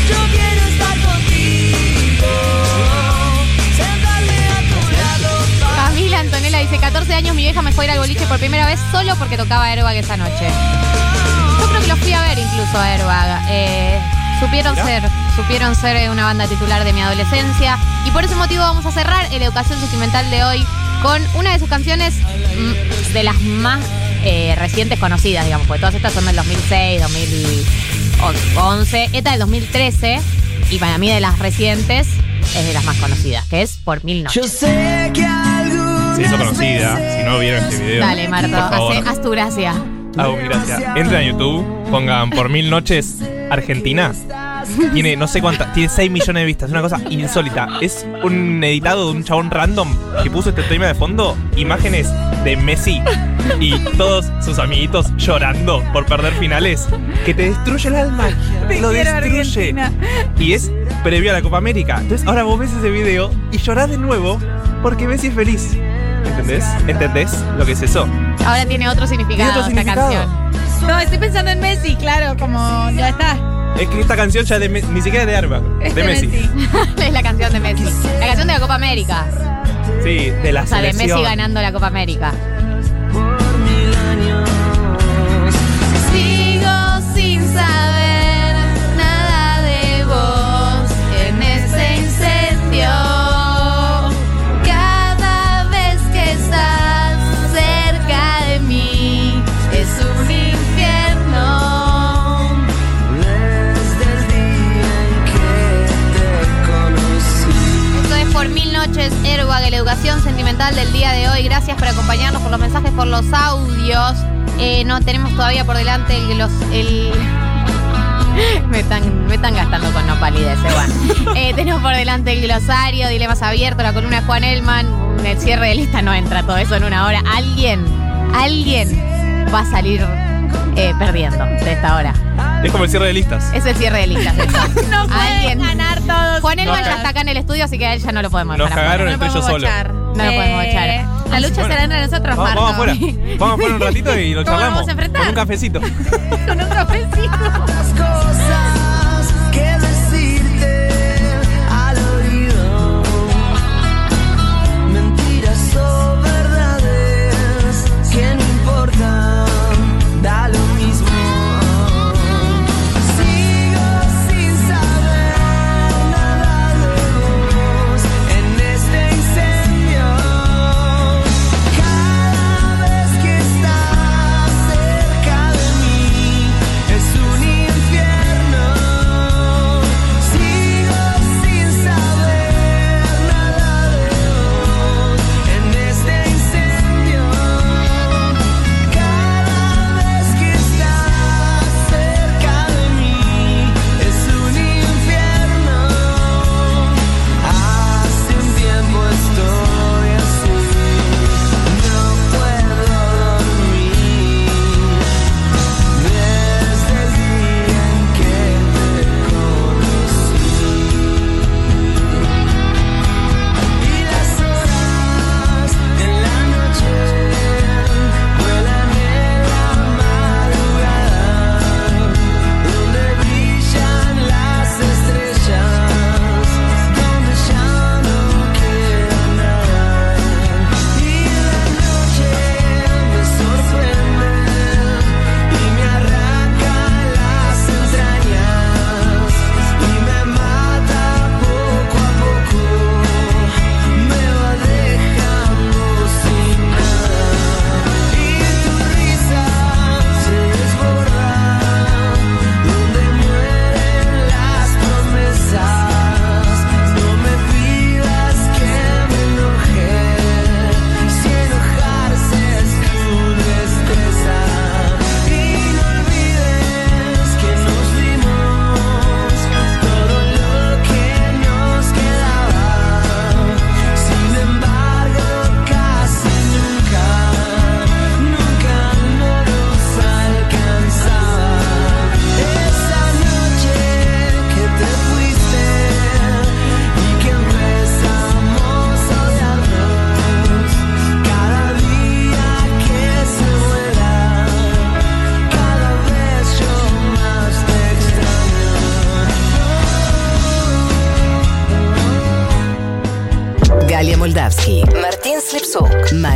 Yo quiero estar contigo. Sentarme a tu lado. Camila Antonella dice: 14 años, mi vieja me fue a ir al boliche por primera vez solo porque tocaba Airbag esa noche. Yo creo que lo fui a ver incluso a Airbag. Eh, supieron Mirá. ser, supieron ser eh, una banda titular de mi adolescencia. Y por ese motivo vamos a cerrar el Educación Sentimental de hoy con una de sus canciones mm, de las más eh, recientes conocidas, digamos, porque todas estas son del 2006, 2011. Esta del 2013, y para mí de las recientes, es de las más conocidas, que es Por Mil Noches. Yo sé que Se hizo conocida. Si no vieron este video. Dale, Marto, por favor. hace- haz tu gracia. Hago mi gracia. Entren a YouTube, pongan por mil noches Argentina. Tiene no sé cuántas, tiene 6 millones de vistas, es una cosa insólita. Es un editado de un chabón random que puso este tema de fondo, imágenes de Messi y todos sus amiguitos llorando por perder finales, que te destruye el alma, te lo destruye. Argentina. Y es previo a la Copa América. Entonces ahora vos ves ese video y llorás de nuevo porque Messi es feliz. ¿Entendés? ¿Entendés lo que es eso? Ahora tiene otro significado Tiene otro esta significado. canción. No, estoy pensando en Messi, claro, como ya está. Es que esta canción ya de ni siquiera es de Airbag, Es de Messi. es la canción de Messi. La canción de la Copa América. Sí, de la O sea, de selección. Messi ganando la Copa América. Sentimental del día de hoy. Gracias por acompañarnos, por los mensajes, por los audios. Eh, no tenemos todavía por delante el, los, el me están, me están gastando con no palidez, eh, bueno. Eh, tenemos por delante el glosario, dilemas abiertos, la columna de Juan Elman. El cierre de lista no entra todo eso en una hora. Alguien, alguien va a salir eh, perdiendo de esta hora. Es como el cierre de listas. Es el cierre de listas. eso. No pueden Alguien. ganar todos. Juan Elman ya está acá en el estudio, así que a él ya no lo podemos Nos dejar cagaron afuera. entre ellos solos. No lo podemos echar. La lucha Bueno. será entre nosotros, Vamos, Marco. vamos afuera. Vamos afuera un ratito y lo ¿Cómo charlamos. vamos a enfrentar? Con un cafecito. Con un cafecito. cosas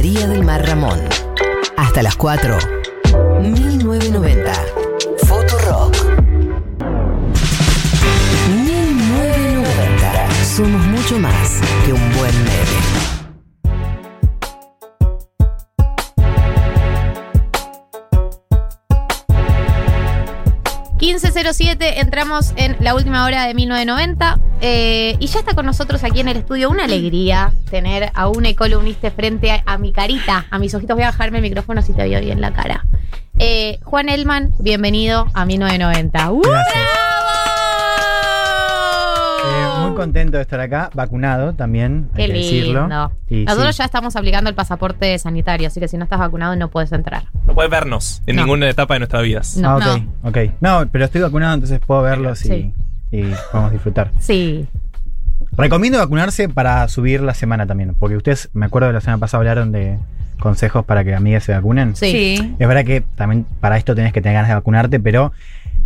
María del Mar Ramón. Hasta las 4. 1990. Futurock. 1990. Somos mucho más que un buen meme. 1507, entramos en la última hora de 1990 eh, y ya está con nosotros aquí en el estudio. Una alegría tener a un columnista frente a, a mi carita, a mis ojitos. Voy a bajarme el micrófono si te veo bien la cara. Eh, Juan Elman, bienvenido a 1990. ¡Uh! Eh, contento de estar acá, vacunado también, Qué hay que decirlo. lindo. Y Nosotros sí. ya estamos aplicando el pasaporte sanitario, así que si no estás vacunado no puedes entrar. No puedes vernos en No. ninguna etapa de nuestras vidas. No, ah, ok, ok. No, pero estoy vacunado, entonces puedo verlos Sí. y, y podemos disfrutar. Sí. Recomiendo vacunarse para subir la semana también, porque ustedes, me acuerdo de la semana pasada hablaron de consejos para que amigas se vacunen. Sí. Sí. Es verdad que también para esto tenés que tener ganas de vacunarte, pero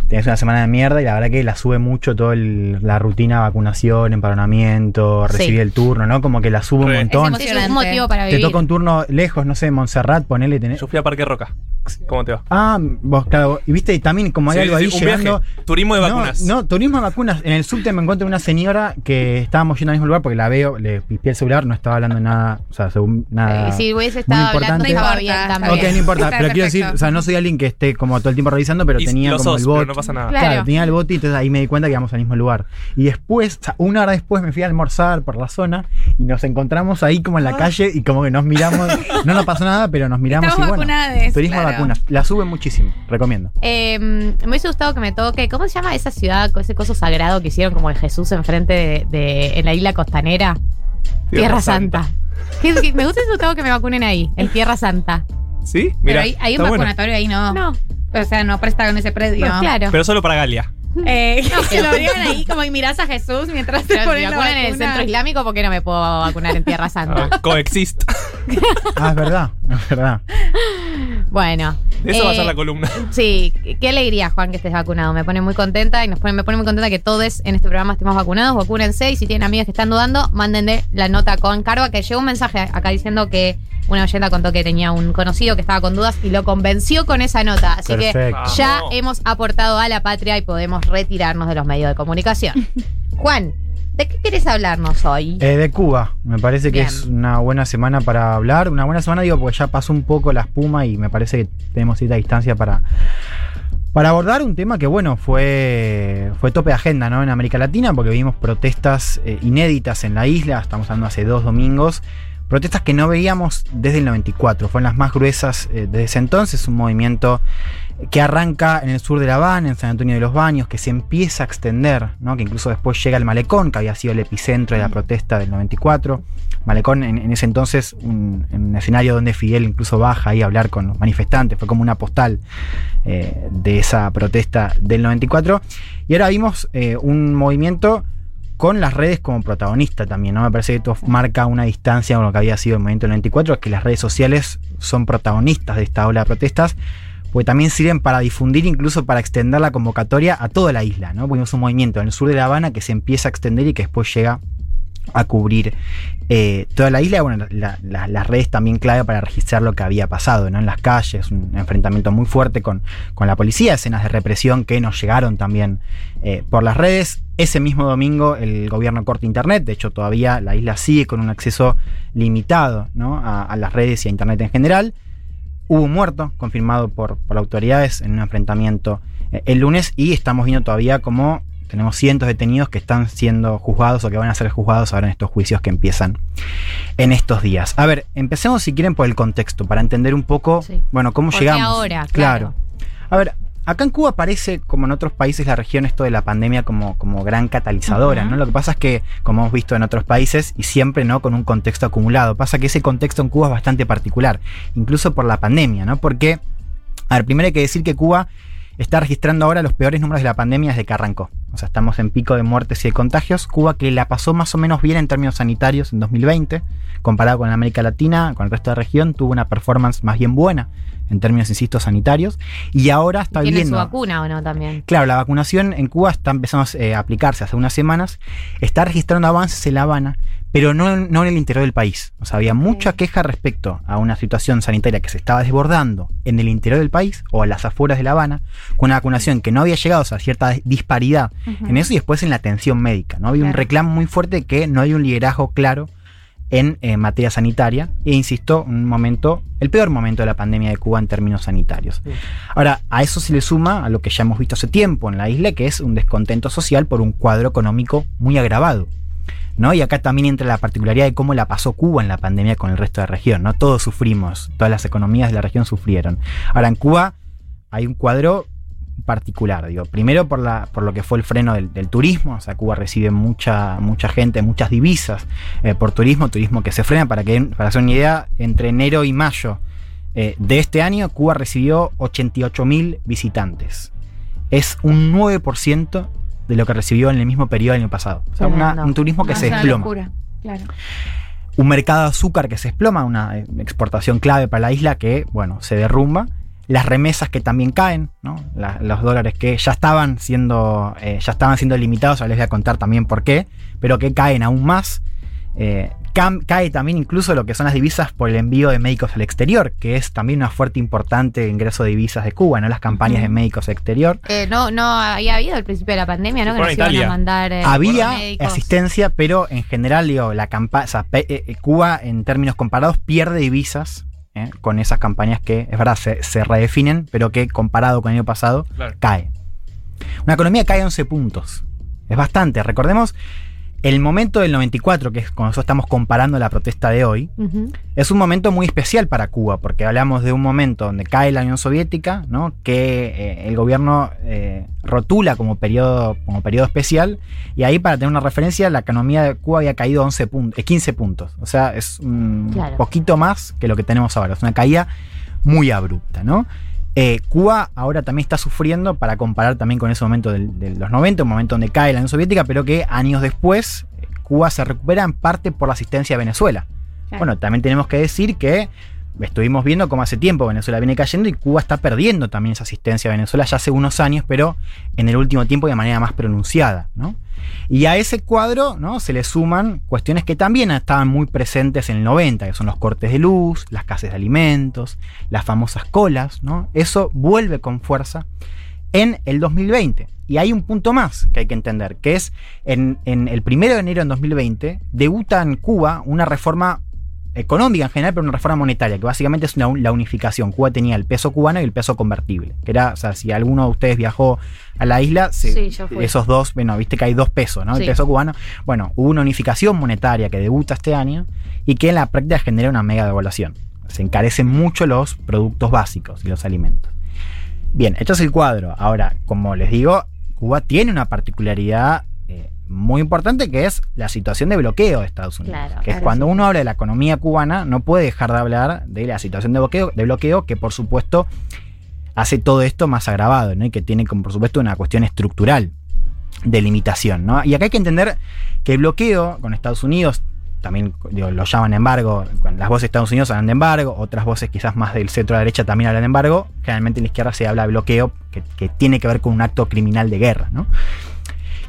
tenés una semana de mierda y la verdad que la sube mucho toda la rutina de vacunación, empadronamiento, Sí. recibir el turno, ¿no? Como que la sube un montón. Es un motivo para Te toca un turno lejos, no sé, Montserrat, ponele. Tenés... Yo fui a Parque Roca. ¿Cómo te va? Ah, vos, claro, y viste, y también como hay Sí, algo sí, ahí llegando. viaje. Turismo de No, vacunas. No, turismo de vacunas. En el subte me encuentro una señora que estábamos yendo al mismo lugar porque la veo, le pispié el celular, no estaba hablando nada, o sea, según nada. Si hubiese muy estado hablando, importante. estaba bien también. Ok, no importa, Está pero quiero decir, o sea, no soy alguien que esté como todo el tiempo revisando, pero Y tenía como sos, el bot. No pasa nada. Claro. Claro. tenía el bot y entonces ahí me di cuenta que íbamos al mismo lugar. Y después, o sea, una hora después me fui a almorzar por la zona y nos encontramos ahí como en la calle y como que nos miramos, no nos pasó nada, pero nos miramos Estamos y bueno. vacunades, Turismo de claro. vacunas, la sube muchísimo, recomiendo. Eh, me hubiese gustado que me toque. ¿Cómo se llama esa ciudad, con ese coso sagrado que hicieron como de Jesús enfrente de, de- en la isla costanera? Tierra, Santa. Que- que me hubiese gustado que me vacunen ahí, en Tierra Santa. ¿Sí? Pero Mira, hay, hay un está bueno. vacunatorio ahí, no. No. O sea, no presta en ese predio. No, claro. Pero solo para Galia. Eh, que lo abrieran ahí como y mirás a Jesús mientras te ponen la en el centro islámico, ¿por qué no me puedo vacunar en Tierra Santa? Ah, Coexist. Ah, es verdad, es verdad. Bueno. De eso va a eh, ser la columna. Sí, qué alegría, Juan, que estés vacunado. Me pone muy contenta y nos pone, me pone muy contenta que todos en este programa estemos vacunados. Vacúnense y si tienen amigos que están dudando, mándenle la nota con carga. Que llegó un mensaje acá diciendo que una oyenta contó que tenía un conocido que estaba con dudas y lo convenció con esa nota. Así Perfecto. que ya Vamos. hemos aportado a la patria y podemos retirarnos de los medios de comunicación. Juan, ¿de qué querés hablarnos hoy? Eh, de Cuba, me parece que es una buena semana para hablar. Una buena semana, digo, porque ya pasó un poco la espuma y me parece que tenemos cierta distancia para, para abordar un tema que, bueno, fue, fue tope de agenda ¿no? en América Latina, porque vimos protestas eh, inéditas en la isla, estamos hablando hace dos domingos. Protestas que no veíamos desde el 94, fueron las más gruesas eh, desde ese entonces, un movimiento que arranca en el sur de La Habana, en San Antonio de los Baños, que se empieza a extender, ¿no? que incluso después llega al Malecón, que había sido el epicentro de la protesta del 94. Malecón en, en ese entonces, un, en un escenario donde Fidel incluso baja ahí a hablar con los manifestantes, fue como una postal eh, de esa protesta del 94. Y ahora vimos eh, un movimiento con las redes como protagonista también, ¿no? Me parece que esto marca una distancia con lo que había sido el movimiento del 94, es que las redes sociales son protagonistas de esta ola de protestas, porque también sirven para difundir, incluso para extender la convocatoria a toda la isla, ¿no? Vimos un movimiento en el sur de La Habana que se empieza a extender y que después llega a cubrir eh, toda la isla. Bueno, la- la- las redes también clave para registrar lo que había pasado ¿no? en las calles, un enfrentamiento muy fuerte con, con la policía, escenas de represión que nos llegaron también eh, por las redes. Ese mismo domingo el gobierno corta internet, de hecho todavía la isla sigue con un acceso limitado ¿no? a, a las redes y a internet en general. Hubo un muerto confirmado por, por autoridades en un enfrentamiento eh, el lunes y estamos viendo todavía como tenemos cientos de detenidos que están siendo juzgados o que van a ser juzgados ahora en estos juicios que empiezan en estos días. A ver, empecemos si quieren por el contexto, para entender un poco, bueno, cómo ¿Por qué llegamos. ahora? Claro. A ver, acá en Cuba parece, como en otros países, la región esto de la pandemia como, como gran catalizadora. ¿no? Lo que pasa es que, como hemos visto en otros países, y siempre, ¿no? Con un contexto acumulado. Pasa que ese contexto en Cuba es bastante particular, incluso por la pandemia, ¿no? Porque, a ver, primero hay que decir que Cuba está registrando ahora los peores números de la pandemia desde que arrancó. O sea, estamos en pico de muertes y de contagios. Cuba que la pasó más o menos bien en términos sanitarios en 2020, comparado con América Latina, con el resto de la región, tuvo una performance más bien buena en términos, insisto, sanitarios. Y ahora está ¿Tiene su vacuna o no también? Claro, la vacunación en Cuba está empezando a aplicarse hace unas semanas. Está registrando avances en La Habana, pero no, no en el interior del país. O sea, había mucha queja respecto a una situación sanitaria que se estaba desbordando en el interior del país o a las afueras de La Habana, con una vacunación que no había llegado o sea, a cierta disparidad en eso y después en la atención médica. ¿no? Había un reclamo muy fuerte de que no hay un liderazgo claro en eh, materia sanitaria. E insisto, un momento, el peor momento de la pandemia de Cuba en términos sanitarios. Ahora, a eso se le suma a lo que ya hemos visto hace tiempo en la isla, que es un descontento social por un cuadro económico muy agravado. ¿No? Y acá también entra la particularidad de cómo la pasó Cuba en la pandemia con el resto de la región. ¿no? Todos sufrimos, todas las economías de la región sufrieron. Ahora, en Cuba hay un cuadro particular, digo, primero por, la, por lo que fue el freno del, turismo, o sea, Cuba recibe mucha, mucha gente, muchas divisas eh, por turismo, turismo que se frena, para que para hacer una idea, entre enero y mayo eh, de este año, Cuba recibió 88 mil visitantes. Es un 9% de lo que recibió en el mismo periodo del año pasado. O sea, una- un turismo que No, se desploma locura, Claro. un mercado de azúcar que se desploma, una eh, exportación clave para la isla que, bueno, se derrumba. Las remesas que también caen, ¿no? La- los dólares que ya estaban siendo, eh, ya estaban siendo limitados, ahora les voy a contar también por qué, pero que caen aún más. Eh, cae también incluso lo que son las divisas por el envío de médicos al exterior, que es también una fuerte importante ingreso de divisas de Cuba, ¿no? Las campañas de médicos al exterior. Eh, no, no había habido al principio de la pandemia, ¿no? Que nos a iban a mandar. eh, Había asistencia, pero en general, digo, la campaña, Cuba en términos comparados pierde divisas ¿eh? con esas campañas que, es verdad, se, se redefinen, pero que comparado con el año pasado, Claro. cae. Una economía cae 11 puntos. Es bastante. Recordemos, el momento del 94, que es cuando nosotros estamos comparando la protesta de hoy, es un momento muy especial para Cuba, porque hablamos de un momento donde cae la Unión Soviética, ¿no? que eh, el gobierno eh, rotula como periodo, como periodo especial, y ahí para tener una referencia, la economía de Cuba había caído 11 puntos, 15 puntos, o sea, es un Claro. poquito más que lo que tenemos ahora, es una caída muy abrupta, ¿no? Eh, Cuba ahora también está sufriendo, para comparar también con ese momento del- de los 90, un momento donde cae la Unión Soviética, pero que años después eh, Cuba se recupera en parte por la asistencia a Venezuela. Bueno, también tenemos que decir que estuvimos viendo cómo hace tiempo Venezuela viene cayendo y Cuba está perdiendo también esa asistencia a Venezuela ya hace unos años, pero en el último tiempo de manera más pronunciada. ¿no? Y a ese cuadro ¿no? se le suman cuestiones que también estaban muy presentes en el 90, que son los cortes de luz, las casas de alimentos, las famosas colas. ¿no? Eso vuelve con fuerza en el 2020. Y hay un punto más que hay que entender, que es en, en el primero de enero de 2020 debuta en Cuba una reforma económica en general, pero una reforma monetaria, que básicamente es una- la unificación. Cuba tenía el peso cubano y el peso convertible. Que era, o sea, si alguno de ustedes viajó a la isla, se- Sí, esos dos, bueno, viste que hay dos pesos, ¿no? El peso cubano. Bueno, hubo una unificación monetaria que debuta este año y que en la práctica genera una mega devaluación. Se encarecen mucho los productos básicos y los alimentos. Bien, esto es el cuadro. Ahora, como les digo, Cuba tiene una particularidad muy importante que es la situación de bloqueo de Estados Unidos. Claro, que es claro, cuando sí. uno habla de la economía cubana, no puede dejar de hablar de la situación de bloqueo, de bloqueo que por supuesto hace todo esto más agravado, ¿no? Y que tiene como por supuesto una cuestión estructural de limitación, ¿no? Y acá hay que entender que el bloqueo con Estados Unidos, también digo, lo llaman embargo, las voces de Estados Unidos hablan de embargo, otras voces quizás más del centro a la derecha también hablan de embargo, generalmente en la izquierda se habla de bloqueo, que, que tiene que ver con un acto criminal de guerra, ¿no?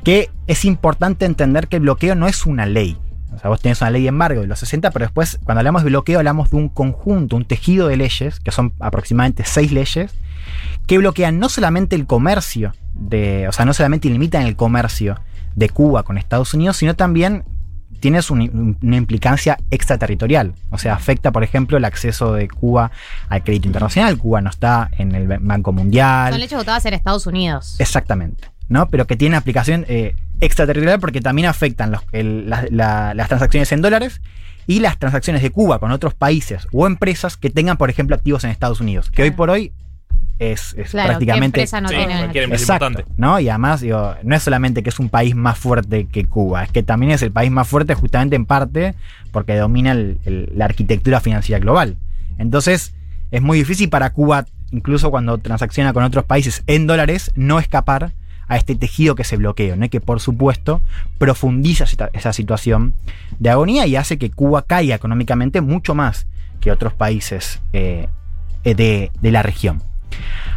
Que es importante entender que el bloqueo no es una ley. O sea, vos tenés una ley de embargo de los 60, pero después, cuando hablamos de bloqueo, hablamos de un conjunto, un tejido de leyes, que son aproximadamente seis leyes, que bloquean no solamente el comercio, de, o sea, no solamente limitan el comercio de Cuba con Estados Unidos, sino también tienes un- una implicancia extraterritorial. O sea, afecta, por ejemplo, el acceso de Cuba al crédito internacional. Cuba no está en el Banco Mundial. Son leyes votadas en Estados Unidos. Exactamente. ¿No? Pero que tiene aplicación eh, extraterritorial porque también afectan los- el- la- la- las transacciones en dólares y las transacciones de Cuba con otros países o empresas que tengan, por ejemplo, activos en Estados Unidos. Que hoy por hoy es, es Claro, ¿qué prácticamente. empresa no Sí, tiene- cualquier empresa Exacto, importante. ¿no? Y además, digo, no es solamente que es un país más fuerte que Cuba, es que también es el país más fuerte justamente en parte porque domina el- el- la arquitectura financiera global. Entonces, es muy difícil para Cuba, incluso cuando transacciona con otros países en dólares, no escapar a este tejido que se bloquea, ¿no? Que por supuesto profundiza esa situación de agonía y hace que Cuba caiga económicamente mucho más que otros países eh, de, de la región.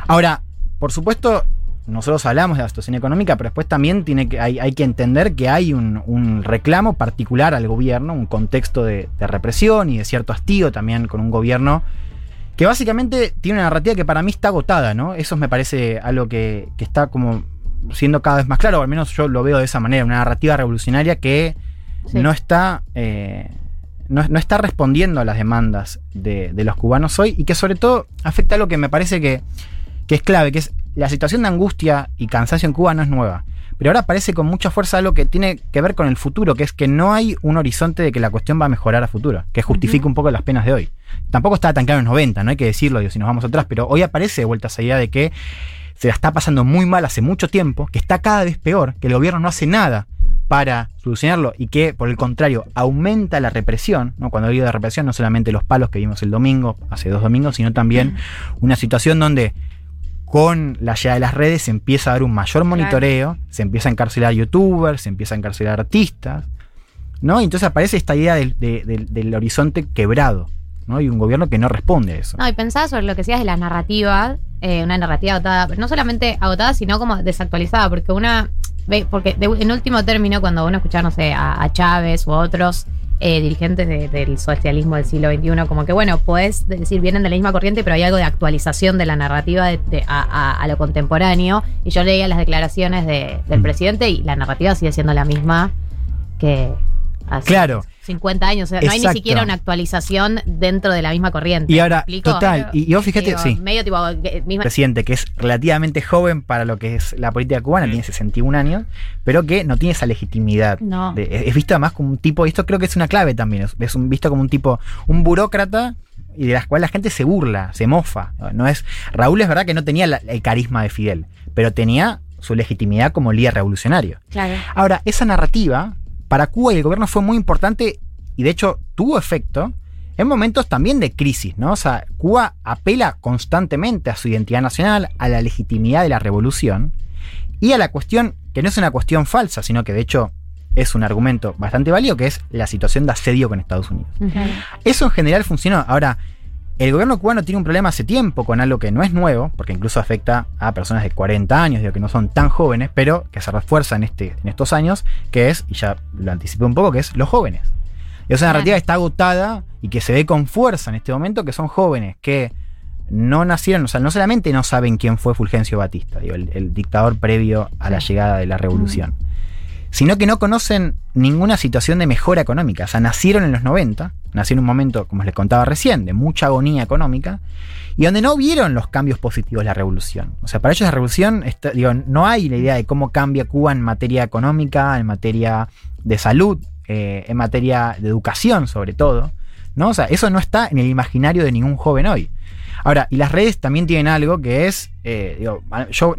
Ahora, por supuesto, nosotros hablamos de la situación económica, pero después también tiene que, hay, hay que entender que hay un, reclamo particular al gobierno, un contexto de, de represión y de cierto hastío también con un gobierno que básicamente tiene una narrativa que para mí está agotada, ¿no? Eso me parece algo que, que está como siendo cada vez más claro, o al menos yo lo veo de esa manera, una narrativa revolucionaria que Sí. no está... eh, no, no está respondiendo a las demandas de, de los cubanos hoy y que sobre todo afecta a lo que me parece que, que es clave, que es la situación de angustia y cansancio en Cuba no es nueva. Pero ahora parece con mucha fuerza algo que tiene que ver con el futuro, que es que no hay un horizonte de que la cuestión va a mejorar a futuro, que justifique un poco las penas de hoy. Tampoco estaba tan claro en los 90, no hay que decirlo, digo, si nos vamos atrás, pero hoy aparece de vuelta esa idea de que se la está pasando muy mal hace mucho tiempo, que está cada vez peor, que el gobierno no hace nada para solucionarlo y que, por el contrario, aumenta la represión. ¿no? Cuando digo de represión, no solamente los palos que vimos el domingo, hace dos domingos, sino también una situación donde con la llegada de las redes se empieza a dar un mayor monitoreo, se empieza a encarcelar youtubers, se empieza a encarcelar artistas, ¿no? Y entonces aparece esta idea del, de- del- del horizonte quebrado, ¿no? Y un gobierno que no responde a eso. No, y pensaba sobre lo que decías de las narrativas, eh, una narrativa agotada, pero no solamente agotada, sino como desactualizada, porque una, ve, porque de- en último término, cuando uno escucha, no sé, a, a Chávez u otros eh, dirigentes de- del socialismo del siglo XXI, como que bueno, puedes decir, vienen de la misma corriente, pero hay algo de actualización de la narrativa de- de- a, a- a lo contemporáneo, y yo leía las declaraciones de- del presidente y la narrativa sigue siendo la misma que hace Claro. 50 años, o sea, no hay ni siquiera una actualización dentro de la misma corriente. Y ahora, total, y, y vos fíjate, Digo, sí. Medio tipo. que- misma- presidente que es relativamente joven para lo que es la política cubana, tiene 61 años, pero que no tiene esa legitimidad. No. De- es, es visto además como un tipo, y esto creo que es una clave también, es, es un, visto como un tipo, un burócrata y de las cuales la gente se burla, se mofa. No es Raúl es verdad que no tenía la- el carisma de Fidel, pero tenía su legitimidad como líder revolucionario. Claro. Ahora, esa narrativa para Cuba y el gobierno fue muy importante y de hecho tuvo efecto en momentos también de crisis, ¿no? O sea, Cuba apela constantemente a su identidad nacional, a la legitimidad de la revolución y a la cuestión, que no es una cuestión falsa, sino que de hecho es un argumento bastante válido, que es la situación de asedio con Estados Unidos. Eso en general funcionó. Ahora, el gobierno cubano tiene un problema hace tiempo con algo que no es nuevo, porque incluso afecta a personas de 40 años, digo que no son tan jóvenes, pero que se refuerza en, este, en estos años, que es, y ya lo anticipé un poco, que es los jóvenes. Y esa narrativa está agotada y que se ve con fuerza en este momento, que son jóvenes que no nacieron, o sea, no solamente no saben quién fue Fulgencio Batista, digo, el, el dictador previo a la llegada de la revolución, sino que no conocen ninguna situación de mejora económica. O sea, nacieron en los 90, nacieron en un momento, como les contaba recién, de mucha agonía económica, y donde no vieron los cambios positivos de la revolución. O sea, para ellos la revolución, digo, no hay la idea de cómo cambia Cuba en materia económica, en materia de salud, eh, en materia de educación sobre todo. ¿no? O sea, eso no está en el imaginario de ningún joven hoy. Ahora, y las redes también tienen algo que es, eh, digo, yo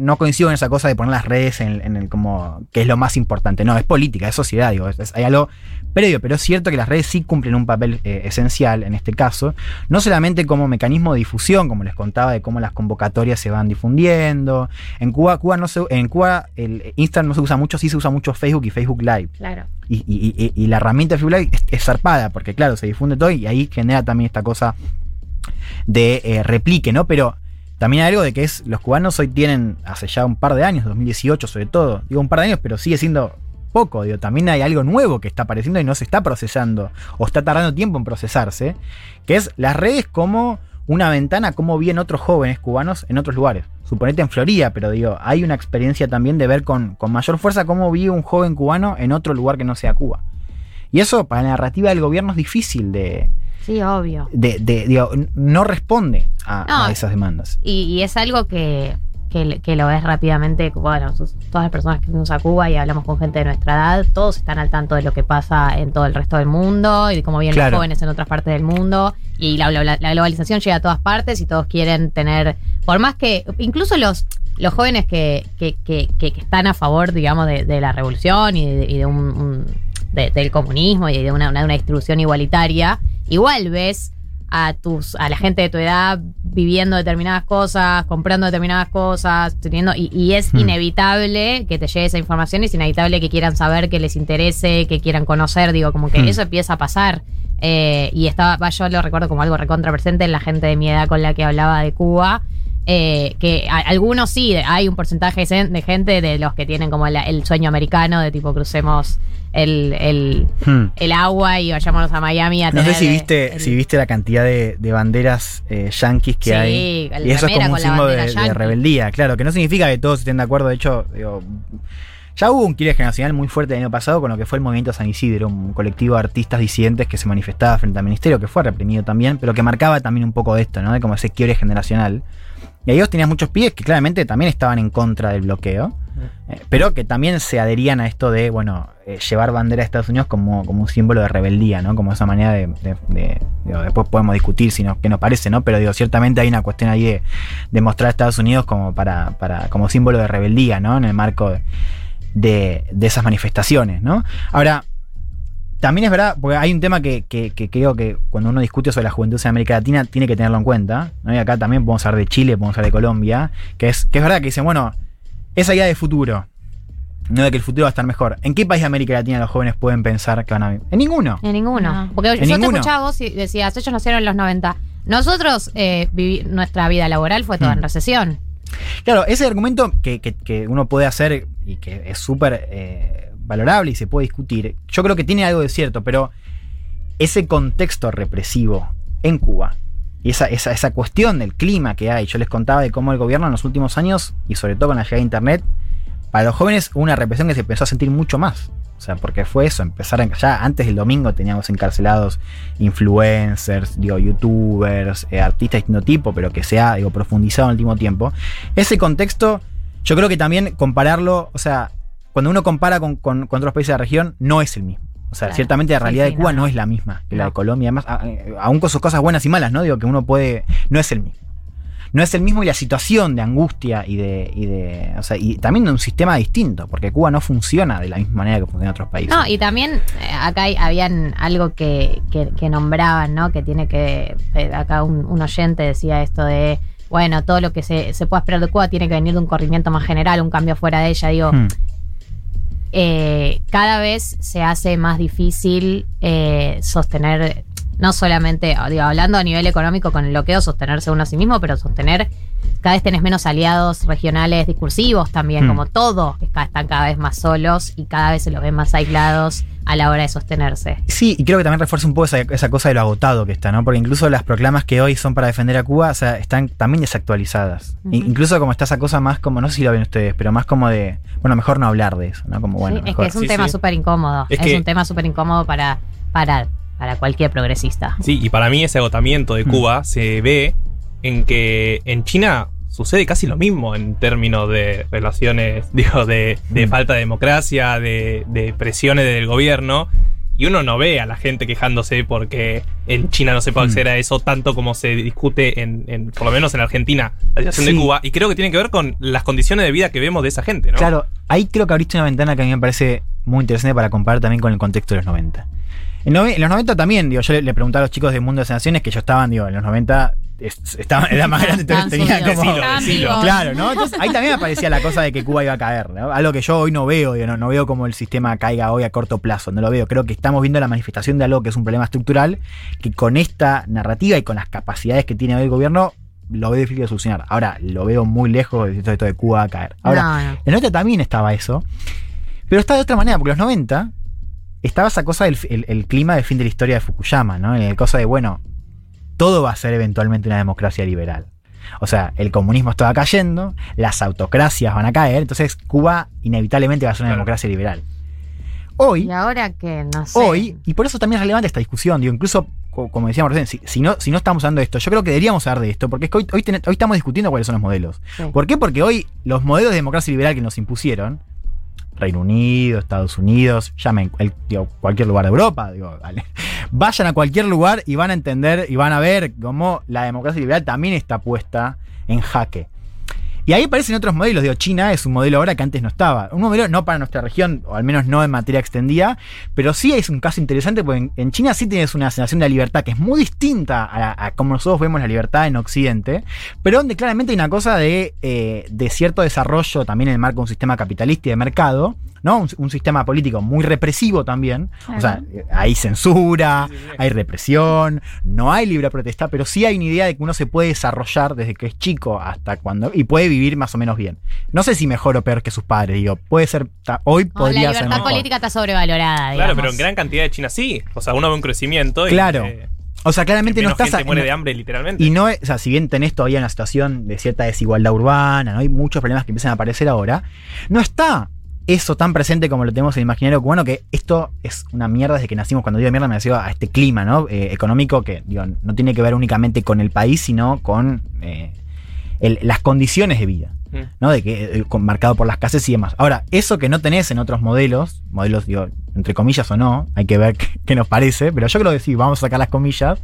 no coincido en esa cosa de poner las redes en, en el como que es lo más importante. No, es política, es sociedad, digo, es- hay algo previo, pero es cierto que las redes sí cumplen un papel eh, esencial en este caso, no solamente como mecanismo de difusión, como les contaba, de cómo las convocatorias se van difundiendo. En Cuba, Cuba no se, en Cuba el Instagram no se usa mucho, sí se usa mucho Facebook y Facebook Live. Claro. Y, y- y- y la herramienta de Facebook Live es, es zarpada, porque claro, se difunde todo y ahí genera también esta cosa de eh, replique, ¿no? Pero también hay algo de que es, los cubanos hoy tienen, hace ya un par de años, 2018 sobre todo, digo un par de años, pero sigue siendo poco, digo, también hay algo nuevo que está apareciendo y no se está procesando, o está tardando tiempo en procesarse, que es las redes como una ventana a cómo viven otros jóvenes cubanos en otros lugares. Suponete en Florida, pero digo, hay una experiencia también de ver con, con mayor fuerza cómo vive un joven cubano en otro lugar que no sea Cuba. Y eso para la narrativa del gobierno es difícil de, Sí, obvio. de, de- digo, no responde a, No. a esas demandas. Y, y es algo que, que, que lo ves rápidamente, bueno, sus- todas las personas que fuimos a Cuba y hablamos con gente de nuestra edad, todos están al tanto de lo que pasa en todo el resto del mundo y de cómo Claro. los jóvenes en otras partes del mundo. Y la, la- la globalización llega a todas partes y todos quieren tener, por más que, incluso los, los jóvenes que, que, que, que- que están a favor, digamos, de, de la revolución y de, y de un, un- de- del comunismo y de una, una, una distribución igualitaria, igual ves a tus a la gente de tu edad viviendo determinadas cosas, comprando determinadas cosas, teniendo y, y es Hmm. inevitable que te llegue esa información, es inevitable que quieran saber, que les interese, que quieran conocer, digo, como que Hmm. eso empieza a pasar. Eh, y estaba, yo lo recuerdo como algo recontra presente en la gente de mi edad con la que hablaba de Cuba. Eh, que a- algunos sí, hay un porcentaje de gente de los que tienen como el, el sueño americano de tipo crucemos el, el, Hmm. el agua y vayámonos a Miami a No sé si eh, viste, el- si viste la cantidad de, de banderas eh, yanquis que Sí, hay. Y eso es como un símbolo de, de rebeldía, claro, que no significa que todos estén de acuerdo. De hecho, digo, ya hubo un quiebre generacional muy fuerte el año pasado con lo que fue el movimiento San Isidro, un colectivo de artistas disidentes que se manifestaba frente al ministerio, que fue reprimido también, pero que marcaba también un poco de esto, ¿no? De como ese quiebre generacional. Y ahí vos tenías muchos pibes que claramente también estaban en contra del bloqueo, eh, pero que también se adherían a esto de, bueno, eh, llevar bandera de Estados Unidos como, como un símbolo de rebeldía, ¿no? Como esa manera de. de- de- digo, después podemos discutir si no, qué nos parece, ¿no? Pero digo, ciertamente hay una cuestión ahí de, de mostrar a Estados Unidos como para, para. como símbolo de rebeldía, ¿no? En el marco de, de, de esas manifestaciones, ¿no? Ahora. También es verdad, porque hay un tema que, que- que creo que cuando uno discute sobre la juventud en América Latina tiene que tenerlo en cuenta. ¿no? Y acá también podemos hablar de Chile, podemos hablar de Colombia, que es, que es verdad que dicen, bueno, esa idea de futuro, no de que el futuro va a estar mejor. ¿En qué país de América Latina los jóvenes pueden pensar que van a vivir? En ninguno. En ninguno. Porque En yo te ninguno. escuchaba vos y decías, ellos nacieron en los 90. Nosotros, eh, vivi- nuestra vida laboral fue toda Hmm. en recesión. Claro, ese argumento que, que- que uno puede hacer y que es súper eh, valorable y se puede discutir, yo creo que tiene algo de cierto, pero ese contexto represivo en Cuba y esa, esa, esa cuestión del clima que hay, yo les contaba de cómo el gobierno en los últimos años, y sobre todo con la llegada de Internet, para los jóvenes una represión que se empezó a sentir mucho más. O sea, porque fue eso, empezar ya antes del domingo teníamos encarcelados influencers, digo, youtubers, eh, artistas de distinto tipo, pero que se ha, digo, profundizado en el último tiempo. Ese contexto, yo creo que también compararlo, o sea, cuando uno compara con, con- con otros países de la región, no es el mismo. O sea, Claro. ciertamente la realidad sí, de Cuba no, es la misma que la de Colombia, además, eh, aún con sus cosas buenas y malas, ¿no? Digo que uno puede, no es el mismo. no es el mismo y la situación de angustia y de, y de o sea, y también de un sistema distinto, porque Cuba no funciona de la misma manera que funciona en otros países. No, y también eh, acá hay- habían algo que, que- que nombraban, ¿no? Que tiene que. eh, Acá un, un oyente decía esto de. Bueno, todo lo que se, se pueda esperar de Cuba tiene que venir de un corrimiento más general, un cambio fuera de ella. Digo, Hmm. Eh, cada vez se hace más difícil eh, sostener, no solamente, digo, hablando a nivel económico con el bloqueo, sostenerse uno a sí mismo, pero sostener, cada vez tenés menos aliados regionales discursivos también, Hmm. como todo, está- están cada vez más solos y cada vez se los ven más aislados a la hora de sostenerse. Sí, y creo que también refuerza un poco esa, esa cosa de lo agotado que está, ¿no? Porque incluso las proclamas que hoy son para defender a Cuba, o sea, están también desactualizadas. Incluso como está esa cosa más como, no sé si lo ven ustedes, pero más como de, bueno, mejor no hablar de eso, ¿no? Como, bueno, Sí, es mejor. que es un Sí, tema sí. súper incómodo, Es es, que- un tema súper incómodo para, para, para cualquier progresista. Sí, y para mí ese agotamiento de Cuba se ve en que en China sucede casi lo mismo en términos de relaciones, digo, de, de Mm. falta de democracia, de, de presiones del gobierno. Y uno no ve a la gente quejándose porque en China no se puede acceder a eso tanto como se discute en, en- por lo menos en Argentina, la situación Sí. de Cuba. Y creo que tiene que ver con las condiciones de vida que vemos de esa gente, ¿no? Claro, ahí creo que abriste una ventana que a mí me parece muy interesante para comparar también con el contexto de los 90. En, los 90 también, digo, yo le, pregunté a los chicos de Mundo de Naciones que ellos estaban, digo, en los 90 es- estaban, era más grande, entonces tenía como... Vivos. Claro, ¿no? Entonces ahí también aparecía la cosa de que Cuba iba a caer, ¿no? Algo que yo hoy no veo, digo, no, no veo como el sistema caiga hoy a corto plazo, no lo veo. Creo que estamos viendo la manifestación de algo que es un problema estructural, que con esta narrativa y con las capacidades que tiene hoy el gobierno, lo veo difícil de solucionar. Ahora, lo veo muy lejos de esto, de Cuba a caer. Ahora, No, en 90 también estaba eso, pero está de otra manera, porque en los 90 estaba esa cosa del el, el clima del fin de la historia de Fukuyama, ¿no? En el cosa de, bueno, todo va a ser eventualmente una democracia liberal. O sea, el comunismo estaba cayendo, las autocracias van a caer, entonces Cuba inevitablemente va a ser una democracia liberal. Hoy, Y ahora que no sé. hoy, y por eso también es relevante esta discusión, digo, incluso co- como decíamos recién, si, si no, si no estamos hablando de esto, yo creo que deberíamos hablar de esto, porque es que hoy, hoy, ten- hoy estamos discutiendo cuáles son los modelos. Sí. ¿Por qué? Porque hoy los modelos de democracia liberal que nos impusieron, Reino Unido, Estados Unidos, llamen cualquier lugar de Europa, digo, dale, vayan a cualquier lugar y van a entender y van a ver cómo la democracia liberal también está puesta en jaque. Y ahí aparecen otros modelos. Digo, China es un modelo ahora que antes no estaba. Un modelo no para nuestra región, o al menos no en materia extendida, pero sí es un caso interesante porque en, en China sí tienes una sensación de la libertad que es muy distinta a, a como nosotros vemos la libertad en Occidente, pero donde claramente hay una cosa de, eh, de cierto desarrollo también en el marco de un sistema capitalista y de mercado, ¿no? Un, un sistema político muy represivo también. O sea, eh, hay censura, hay represión, no hay libre protesta, pero sí hay una idea de que uno se puede desarrollar desde que es chico hasta cuando. y puede vivir más o menos bien. No sé si mejor o peor que sus padres, digo, puede ser. ta- hoy No, la podría ser libertad mejor. política está sobrevalorada, Claro, pero en gran cantidad de China sí. O sea, uno ve un crecimiento y Claro. eh, O sea, claramente no estás. gente muere no- de hambre, literalmente. Y no es, o sea, si bien tenés todavía una situación de cierta desigualdad urbana, ¿no? hay muchos problemas que empiezan a aparecer ahora, no está eso tan presente como lo tenemos en el imaginario cubano, que esto es una mierda desde que nacimos. Cuando digo mierda me refiero a este clima ¿no? Eh, económico que digo, no tiene que ver únicamente con el país, sino con eh, el- las condiciones de vida. Mm. ¿no? De que, eh, con- marcado por las casas y demás. Ahora, eso que no tenés en otros modelos, modelos, digo, entre comillas o no, hay que ver qué, qué nos parece, pero yo creo que sí, vamos a sacar las comillas.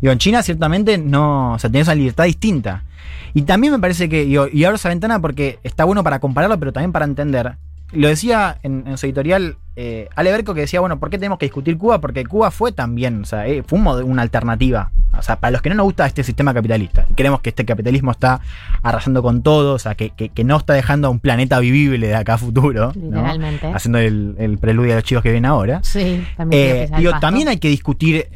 Digo, en China ciertamente no, o sea, tenés una libertad distinta. Y también me parece que, digo, y abro esa ventana porque está bueno para compararlo, pero también para entender. Lo decía en, en su editorial eh, Ale Berco que decía, bueno, ¿por qué tenemos que discutir Cuba? Porque Cuba fue también, o sea, eh, fue un una alternativa. O sea, para los que no nos gusta este sistema capitalista y creemos que este capitalismo está arrasando con todo, o sea, que, que- que no está dejando a un planeta vivible de acá a futuro. ¿no? Literalmente. Haciendo el, el preludio a los chicos que vienen ahora. Sí, también Eh, digo, también hay que discutir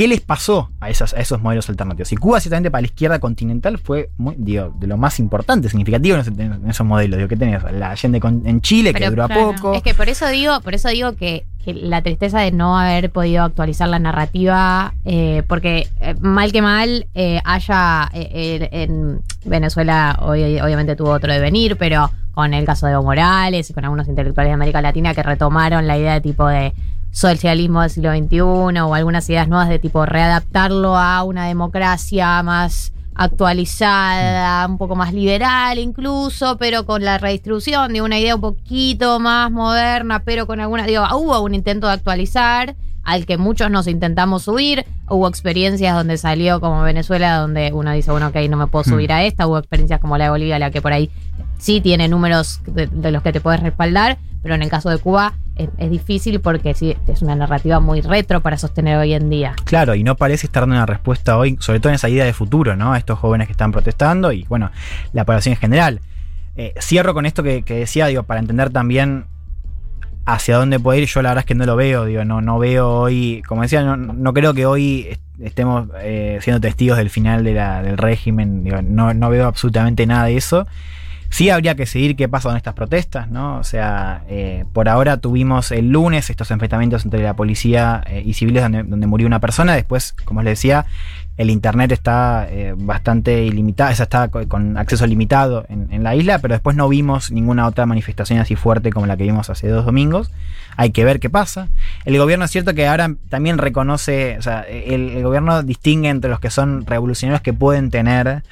qué les pasó a, esas- a esos modelos alternativos. Y Cuba, ciertamente para la izquierda continental, fue muy, digo, de lo más importante, significativo en, esos modelos. Digo, ¿qué tenés? La Allende en Chile, que duró claro, poco. Es que por eso digo, por eso digo que, que la tristeza de no haber podido actualizar la narrativa, eh, porque eh, mal que mal eh, haya eh, en Venezuela hoy, obviamente tuvo otro devenir, pero con el caso de Evo Morales y con algunos intelectuales de América Latina que retomaron la idea de tipo de socialismo del siglo XXI o algunas ideas nuevas de tipo readaptarlo a una democracia más actualizada, un poco más liberal incluso, pero con la redistribución de una idea un poquito más moderna, pero con alguna, digo, hubo un intento de actualizar al que muchos nos intentamos subir. Hubo experiencias donde salió como Venezuela, donde uno dice, bueno, ok, no me puedo Hmm. subir a esta. Hubo experiencias como la de Bolivia, la que por ahí sí tiene números de, de los que te puedes respaldar, pero en el caso de Cuba es, difícil porque es una narrativa muy retro para sostener hoy en día. Claro, y no parece estar dando una respuesta hoy, sobre todo en esa idea de futuro, ¿no? A estos jóvenes que están protestando y, bueno, la población en general. Eh, cierro con esto que, decía, digo, para entender también hacia dónde puede ir. Yo la verdad es que no lo veo, digo, no, no veo hoy, como decía, no, no creo que hoy est- estemos eh, siendo testigos del final del régimen, no, no veo absolutamente nada de eso. Sí habría que seguir qué pasa con estas protestas, ¿no? O sea, eh, por ahora tuvimos el lunes estos enfrentamientos entre la policía eh, y civiles donde, donde murió una persona. Después, como les decía, el internet está eh, bastante ilimitado, o sea, está co- con acceso limitado en, la isla, pero después no vimos ninguna otra manifestación así fuerte como la que vimos hace dos domingos. Hay que ver qué pasa. El gobierno es cierto que ahora también reconoce, o sea, el gobierno distingue entre los que son revolucionarios que pueden tener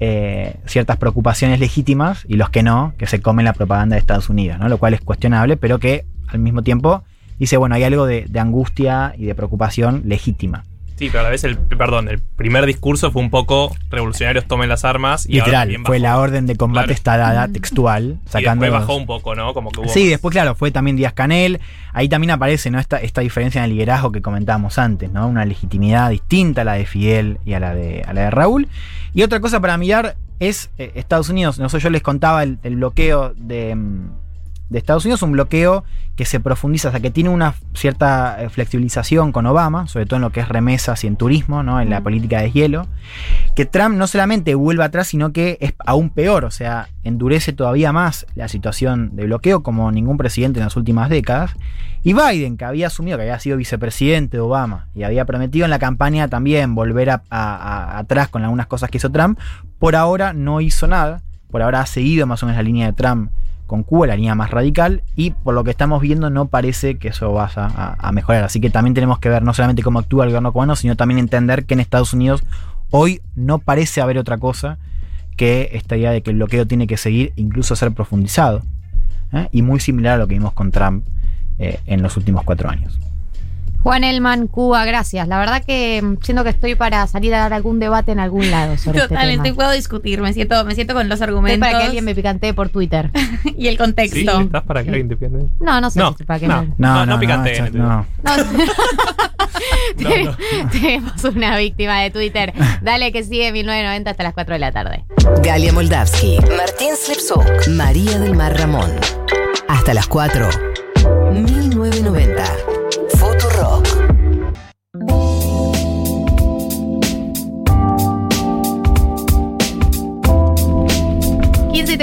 eh, ciertas preocupaciones legítimas y los que no, que se comen la propaganda de Estados Unidos, ¿no? Lo cual es cuestionable, pero que al mismo tiempo dice, bueno, hay algo de, de angustia y de preocupación legítima. Sí, pero a la vez el, perdón, el primer discurso fue un poco revolucionarios tomen las armas y Literal, fue la orden de combate Claro. está dada textual, Y sacando después bajó un poco, ¿no? Como que hubo Sí, después, claro, fue también Díaz Canel. Ahí también aparece ¿no? esta, esta diferencia en el liderazgo que comentábamos antes, ¿no? Una legitimidad distinta a la de Fidel y a la de, a la de Raúl. Y otra cosa para mirar es eh, Estados Unidos. No sé, yo les contaba el, el bloqueo de, mm, de Estados Unidos, un bloqueo que se profundiza, o sea, que tiene una cierta eh, flexibilización con Obama, sobre todo en lo que es remesas y en turismo, ¿no? En la política de hielo que Trump no solamente vuelve atrás, sino que es aún peor, o sea, endurece todavía más la situación de bloqueo como ningún presidente en las últimas décadas. Y Biden, que había asumido que había sido vicepresidente de Obama y había prometido en la campaña también volver a- a- a- atrás con algunas cosas que hizo Trump, por ahora no hizo nada, por ahora ha seguido más o menos la línea de Trump con Cuba, la línea más radical, y por lo que estamos viendo no parece que eso vaya a, mejorar. Así que también tenemos que ver no solamente cómo actúa el gobierno cubano, sino también entender que en Estados Unidos hoy no parece haber otra cosa que esta idea de que el bloqueo tiene que seguir, incluso ser profundizado. ¿eh? Y muy similar a lo que vimos con Trump eh, en los últimos cuatro años. Juan Elman, Cuba, gracias. La verdad que mm, siento que estoy para salir a dar algún debate en algún lado sobre Totalmente, este tema. puedo discutir, me siento, me siento con los Estoy argumentos para que alguien me picantee por Twitter. y el Sí, contexto. ¿estás para que alguien te pierde? No, no sé No, si para qué no. me- No, no entonces. no. No. Tenemos una víctima de Twitter. Dale que sigue 1990 hasta las 4 de la tarde. Galia Moldavsky, Martín Slipsuk, María del Mar Ramón. Hasta las 4. 1990.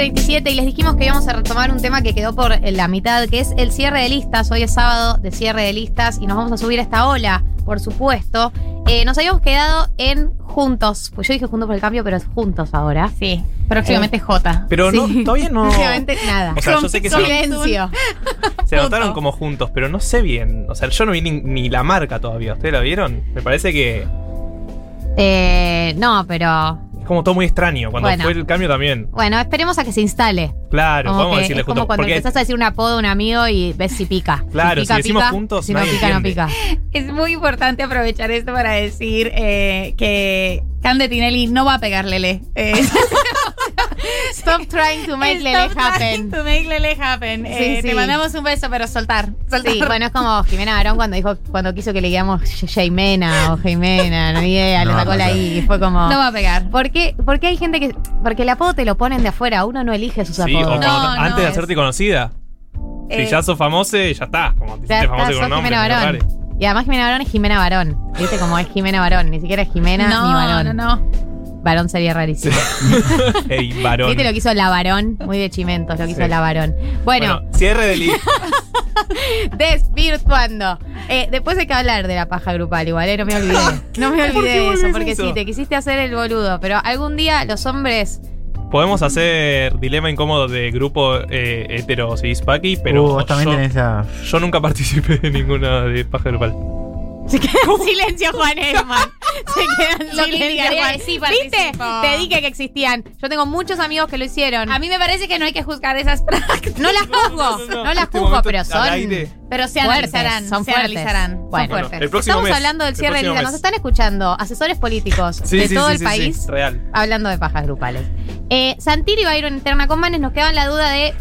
15 y 37 y les dijimos que íbamos a retomar un tema que quedó por la mitad, que es el cierre de listas. Hoy es sábado de cierre de listas y nos vamos a subir a esta ola, por supuesto. Eh, nos habíamos quedado en Juntos. Pues yo dije Juntos por el Cambio, pero es Juntos ahora. Sí, próximamente Eh, J. Pero no, Sí. todavía no. Próximamente nada. O sea, yo sé que se, Silencio. se anotaron como juntos, pero no sé bien. O sea, yo no vi ni, ni la marca todavía. ¿Ustedes la vieron? Me parece que Eh, no, pero como todo muy extraño. Cuando Bueno. fue el cambio también. bueno, esperemos a que se instale. Claro, Como vamos a decirle es como cuando Porque empezás a decir un apodo a un amigo y ves si pica. Claro, pica, si decimos pica, juntos, Si no pica, no pica. Es muy importante aprovechar esto para decir eh, que Cande Tinelli no va a pegar Lele. Eh, Stop trying to make Lele Stop happen. trying To make Lele happen. Sí, Eh, sí. Te mandamos un beso, pero soltar. soltar. Sí, bueno, es como Jimena Barón cuando dijo, cuando quiso que le digamos Jimena o Jimena, no idea, le No, sacó no la. I y fue como. No va a pegar. ¿Por qué, por qué hay gente que.? Porque el apodo te lo ponen de afuera, uno no elige sus Sí, o apodos. cuando- antes de hacerte conocida. Eh, si ya sos famoso, ya está. Como te hiciste famoso con nombre. Jimena no. Y además Jimena Barón es Jimena Barón. ¿Viste cómo es Jimena Barón? Ni siquiera es Jimena No, ni Barón. no, no. Varón sería rarísimo. Ey, varón. ¿Viste lo que hizo la Varón? Muy de chimentos lo que hizo Sí. la Varón. Bueno, cierre del desvirtuando. Eh, después hay que hablar de la paja grupal igual, ¿eh? No me olvidé. No me ¿Por qué olvidé de eso, porque eso? sí, te quisiste hacer el boludo. Pero algún día los hombres. Podemos hacer dilema incómodo de grupo eh, hetero cis paqui, pero Uh, vos también yo, tenés esa- yo nunca participé de ninguna de paja grupal. Se queda en silencio Juan Elman. Se queda en silencio indicaría Juan. que sí ¿Viste? Te dije que existían. Yo tengo muchos amigos que lo hicieron. A mí me parece que no hay que juzgar esas prácticas. No las juzgo, no, las Este juzgo, pero son aire. Pero se fuertes, analizarán. son se fuertes. analizarán. son Bueno, fuertes. el próximo Estamos mes, hablando del el cierre de lista. Nos están escuchando asesores políticos Sí, de sí, todo sí, el sí, país sí, real. hablando de pajas grupales. Eh, Santilli va a ir una interna con Manes. Nos queda la duda de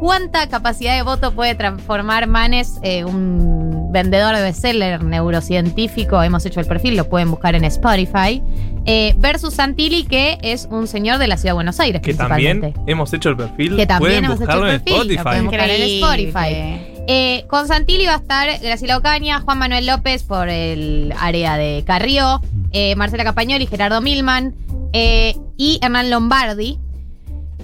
cuánta capacidad de voto puede transformar Manes, eh, un vendedor de bestseller neurocientífico. Hemos hecho el perfil, lo pueden buscar en Spotify. eh, versus Santilli, que es un señor de la ciudad de Buenos Aires, Que también hemos hecho el perfil. Que también Pueden hemos hecho buscarlo el en perfil, lo Spotify. pueden buscar en. Spotify. Eh, con Santilli va a estar Graciela Ocaña, Juan Manuel López por el área de Carrió, eh, Marcela Capañoli, Gerardo Milman eh, y Hernán Lombardi.